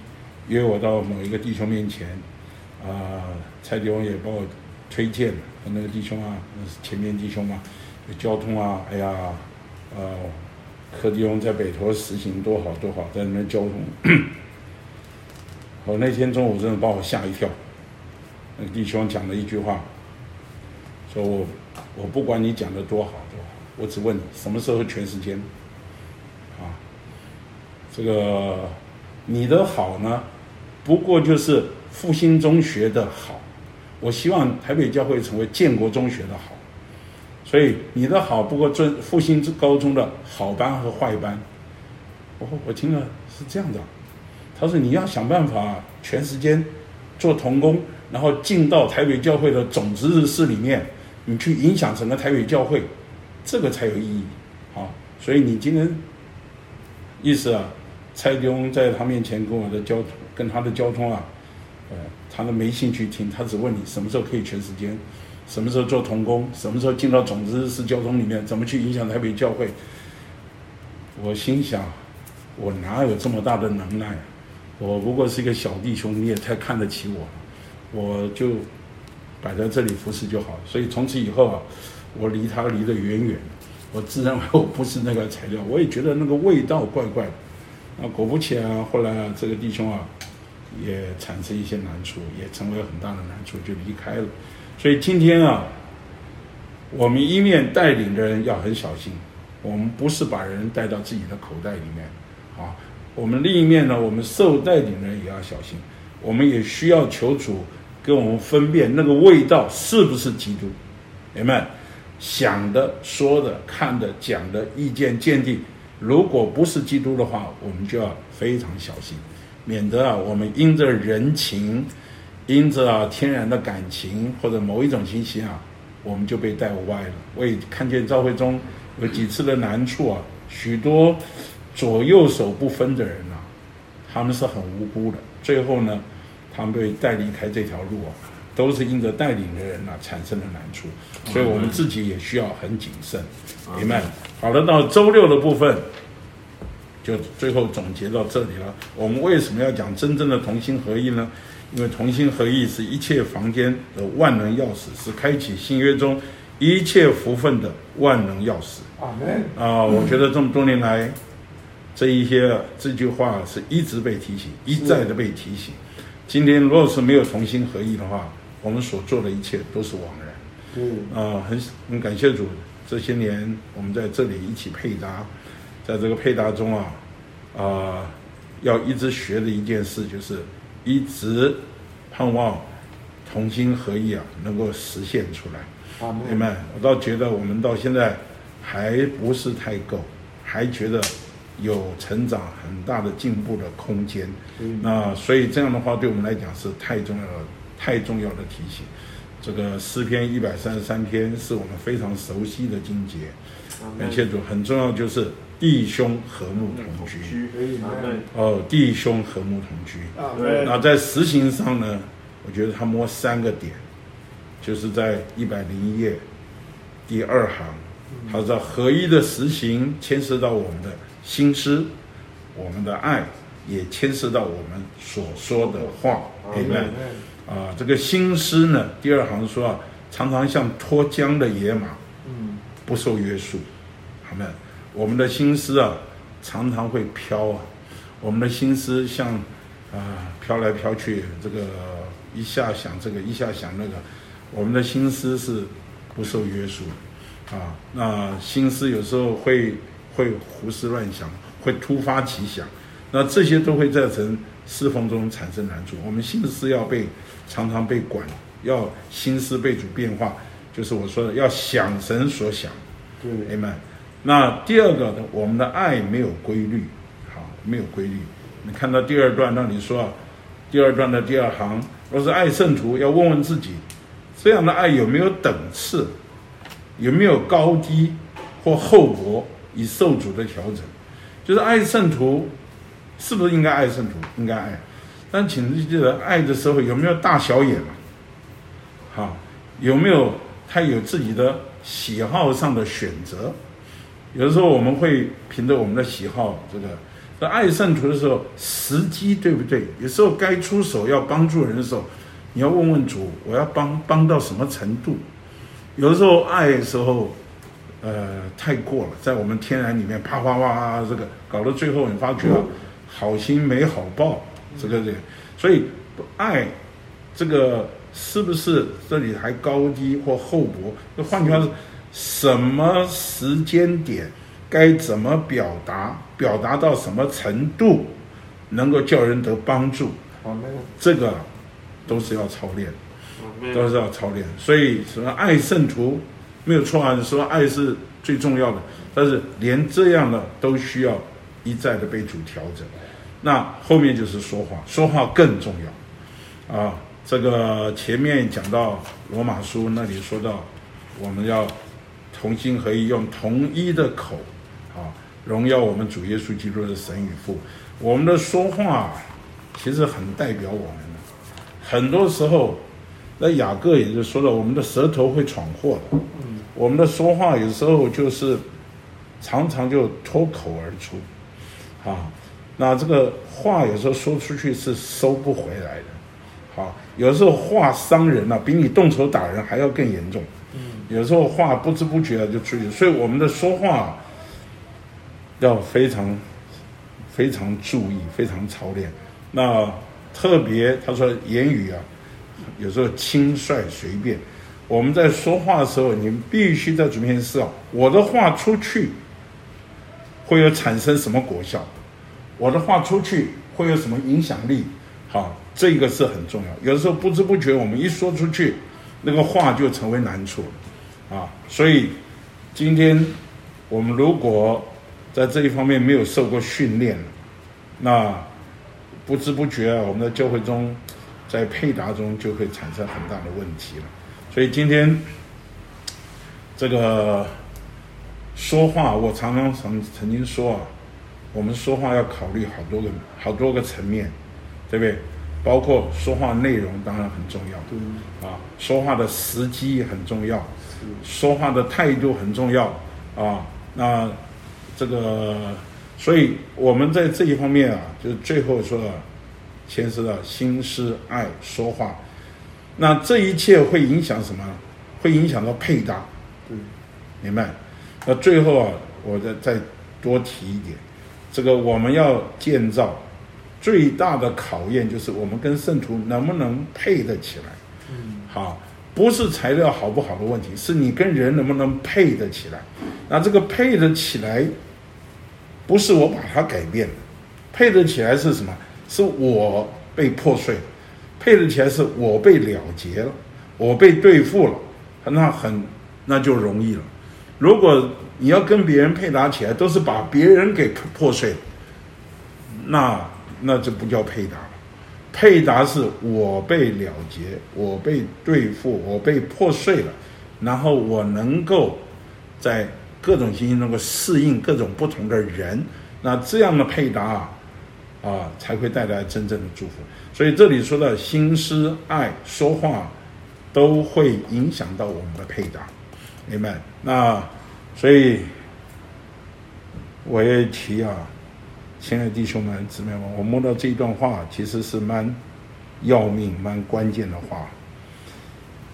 约我到某一个弟兄面前，啊、呃，蔡弟兄也帮我推荐了，那个弟兄啊，那是前面弟兄嘛，交通啊，哎呀，呃，柯弟兄在北投实行多好多好，在那边交通。我那天中午真的把我吓一跳，那个弟兄讲了一句话，说我我不管你讲的多好多好，我只问你什么时候全时间，啊，这个你的好呢，不过就是复兴中学的好，我希望台北教会成为建国中学的好，所以你的好不过尊复兴高中的好班和坏班，我我听了是这样的。他说：“你要想办法全时间做童工，然后进到台北教会的总值日室里面，你去影响整个台北教会，这个才有意义。好，所以你今天意思啊，蔡弟兄在他面前跟我的交通，跟他的交通啊，呃，他都没兴趣听，他只问你什么时候可以全时间，什么时候做童工，什么时候进到总值日室交通里面，怎么去影响台北教会。我心想，我哪有这么大的能耐？”我不过是一个小弟兄，你也太看得起我了，我就摆在这里服侍就好。所以从此以后啊，我离他离得远远，我自认为我不是那个材料，我也觉得那个味道怪怪的。那果不其然，后来啊，这个弟兄啊，也产生一些难处，也成为很大的难处，就离开了。所以今天啊，我们一面带领的人要很小心，我们不是把人带到自己的口袋里面，我们另一面呢，我们受带领人也要小心，我们也需要求主跟我们分辨那个味道是不是基督，明白？想的、说的、看的、讲的意见见地，如果不是基督的话，我们就要非常小心，免得啊，我们因着人情，因着啊天然的感情或者某一种信息啊，我们就被带歪了。我也看见赵会中有几次的难处啊，许多。左右手不分的人啊，他们是很无辜的。最后呢，他们被带离开这条路啊，都是因着带领的人啊产生的难处。所以我们自己也需要很谨慎，明白？好了，到周六的部分，就最后总结到这里了。我们为什么要讲真正的同心合意呢？因为同心合意是一切房间的万能钥匙，是开启新约中一切福分的万能钥匙。阿门。啊，我觉得这么多年来，这一些这句话是一直被提醒，一再的被提醒。今天若是没有同心合意的话，我们所做的一切都是枉然。嗯。啊，很很感谢主，这些年我们在这里一起配搭，在这个配搭中啊，啊，要一直学的一件事就是一直盼望同心合意啊，能够实现出来。明白，我倒觉得我们到现在还不是太够，还觉得有成长很大的进步的空间。嗯，那所以这样的话，对我们来讲是太重要了，太重要的提醒。这个诗篇一百三十三篇是我们非常熟悉的经节，感谢主，很重要就是弟兄和睦同居。哦，弟兄和睦同居。那在实行上呢，我觉得他摸三个点。就是在一百零一页第二行，他说合一的实行牵涉到我们的心思，我们的爱也牵涉到我们所说的话，明白？啊，这个心思呢，第二行说啊，常常像脱缰的野马，嗯，不受约束，好没？我们的心思啊，常常会飘啊，我们的心思像啊飘来飘去，这个一下想这个，一下想那个。我们的心思是不受约束的，啊，那心思有时候会会胡思乱想，会突发奇想，那这些都会造成侍奉中产生难处。我们心思要被常常被管，要心思被主变化，就是我说的要想神所想，对，明白？那第二个呢，我们的爱没有规律，好，没有规律。你看到第二段那里说，第二段的第二行，若是爱圣徒，要问问自己。这样的爱有没有等次？有没有高低或厚薄以受主的调整？就是爱圣徒，是不是应该爱圣徒？应该爱，但请记得爱的时候有没有大小眼嘛？好，有没有他有自己的喜好上的选择？有的时候我们会凭着我们的喜好，这个在爱圣徒的时候，时机对不对？有时候该出手要帮助人的时候。你要问问主，我要帮帮到什么程度？有的时候爱的时候，呃，太过了，在我们天然里面啪啪啪，这个搞到最后，你发觉好心没好报，这个这个，所以爱这个是不是这里还高低或厚薄？那换句话是，什么时间点该怎么表达？表达到什么程度能够叫人得帮助？这个。都是要操练，都是要操练。所以什么爱圣徒没有错啊，你说爱是最重要的，但是连这样的都需要一再的被主调整。那后面就是说话，说话更重要啊。这个前面讲到罗马书那里说到，我们要同心合意，用同一的口啊，荣耀我们主耶稣基督的神与父。我们的说话其实很代表我们。很多时候，那雅各也就说了，我们的舌头会闯祸的。嗯，我们的说话有时候就是常常就脱口而出，啊，那这个话有时候说出去是收不回来的，啊，有时候话伤人了，比你动手打人还要更严重。嗯，有时候话不知不觉就出去，所以我们的说话要非常非常注意，非常操练。那。特别他说言语啊，有时候轻率随便。我们在说话的时候，你们必须在主面前思考：我的话出去会有产生什么果效？我的话出去会有什么影响力？好，这个是很重要。有时候不知不觉，我们一说出去，那个话就成为难处啊。所以今天我们如果在这一方面没有受过训练，那。不知不觉啊，我们的教会中，在配搭中就会产生很大的问题了。所以今天这个说话，我常常曾曾经说啊，我们说话要考虑好多个好多个层面，对不对？包括说话内容当然很重要，啊，说话的时机很重要，说话的态度很重要啊。那这个。所以我们在这一方面啊，就是最后说啊，牵涉到心思、爱、说话，那这一切会影响什么？会影响到配搭，嗯，明白？那最后啊，我再再多提一点，这个我们要建造最大的考验就是我们跟圣徒能不能配得起来。嗯，好，不是材料好不好的问题，是你跟人能不能配得起来。那这个配得起来，不是我把它改变，配得起来是什么？是我被破碎，配得起来是我被了结了，我被对付了，那很那就容易了。如果你要跟别人配搭起来，都是把别人给破碎，那那就不叫配搭了。配搭是我被了结，我被对付，我被破碎了，然后我能够在各种情形能够适应各种不同的人，那这样的配搭啊，啊才会带来真正的祝福。所以这里说的心思、爱、说话，都会影响到我们的配搭。明白？那所以我也提啊，亲爱的弟兄们、姊妹们，我摸到这一段话，其实是蛮要命、蛮关键的话。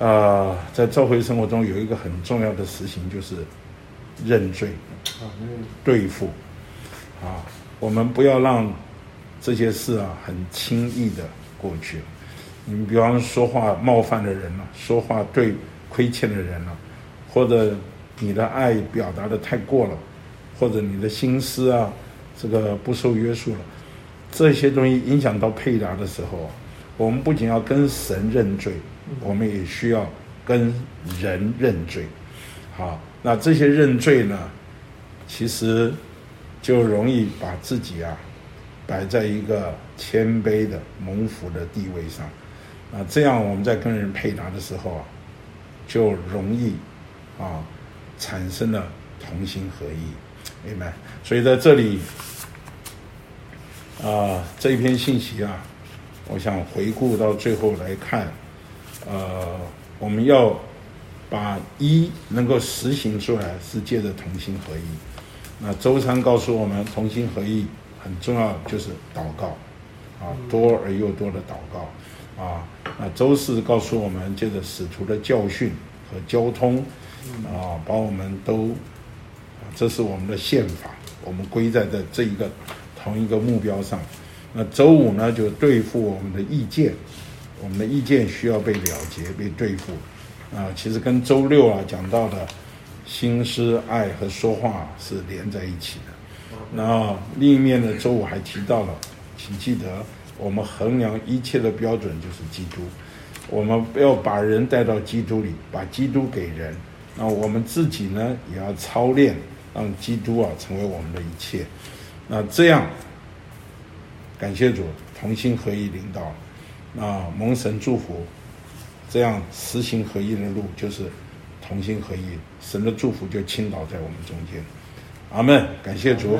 啊、在教会生活中有一个很重要的实行，就是认罪、对付。啊，我们不要让这些事啊很轻易的过去了。你比方说话冒犯的人了，说话对亏欠的人了。或者你的爱表达的太过了，或者你的心思啊，这个不受约束了，这些东西影响到配搭的时候，我们不仅要跟神认罪，我们也需要跟人认罪。好，那这些认罪呢，其实就容易把自己啊摆在一个谦卑的蒙福的地位上，啊，这样我们在跟人配搭的时候啊，就容易。啊，产生了同心合意，明白？所以在这里，啊，这一篇信息啊，我想回顾到最后来看，呃，我们要把一能够实行出来，是借着同心合意。那周仓告诉我们，同心合意很重要，就是祷告，啊，多而又多的祷告，啊，那周四告诉我们，这个使徒的教训和交通。啊，把我们都，这是我们的宪法，我们归在的这一个同一个目标上。那周五呢，就对付我们的意见，我们的意见需要被了结、被对付。啊，其实跟周六啊讲到的心思、爱和说话是连在一起的。那另一面呢，周五还提到了，请记得，我们衡量一切的标准就是基督，我们不要把人带到基督里，把基督给人。那我们自己呢，也要操练，让基督啊成为我们的一切。那这样，感谢主，同心合意领导，那蒙神祝福，这样实行合一的路就是同心合一，神的祝福就倾倒在我们中间。阿门，感谢主。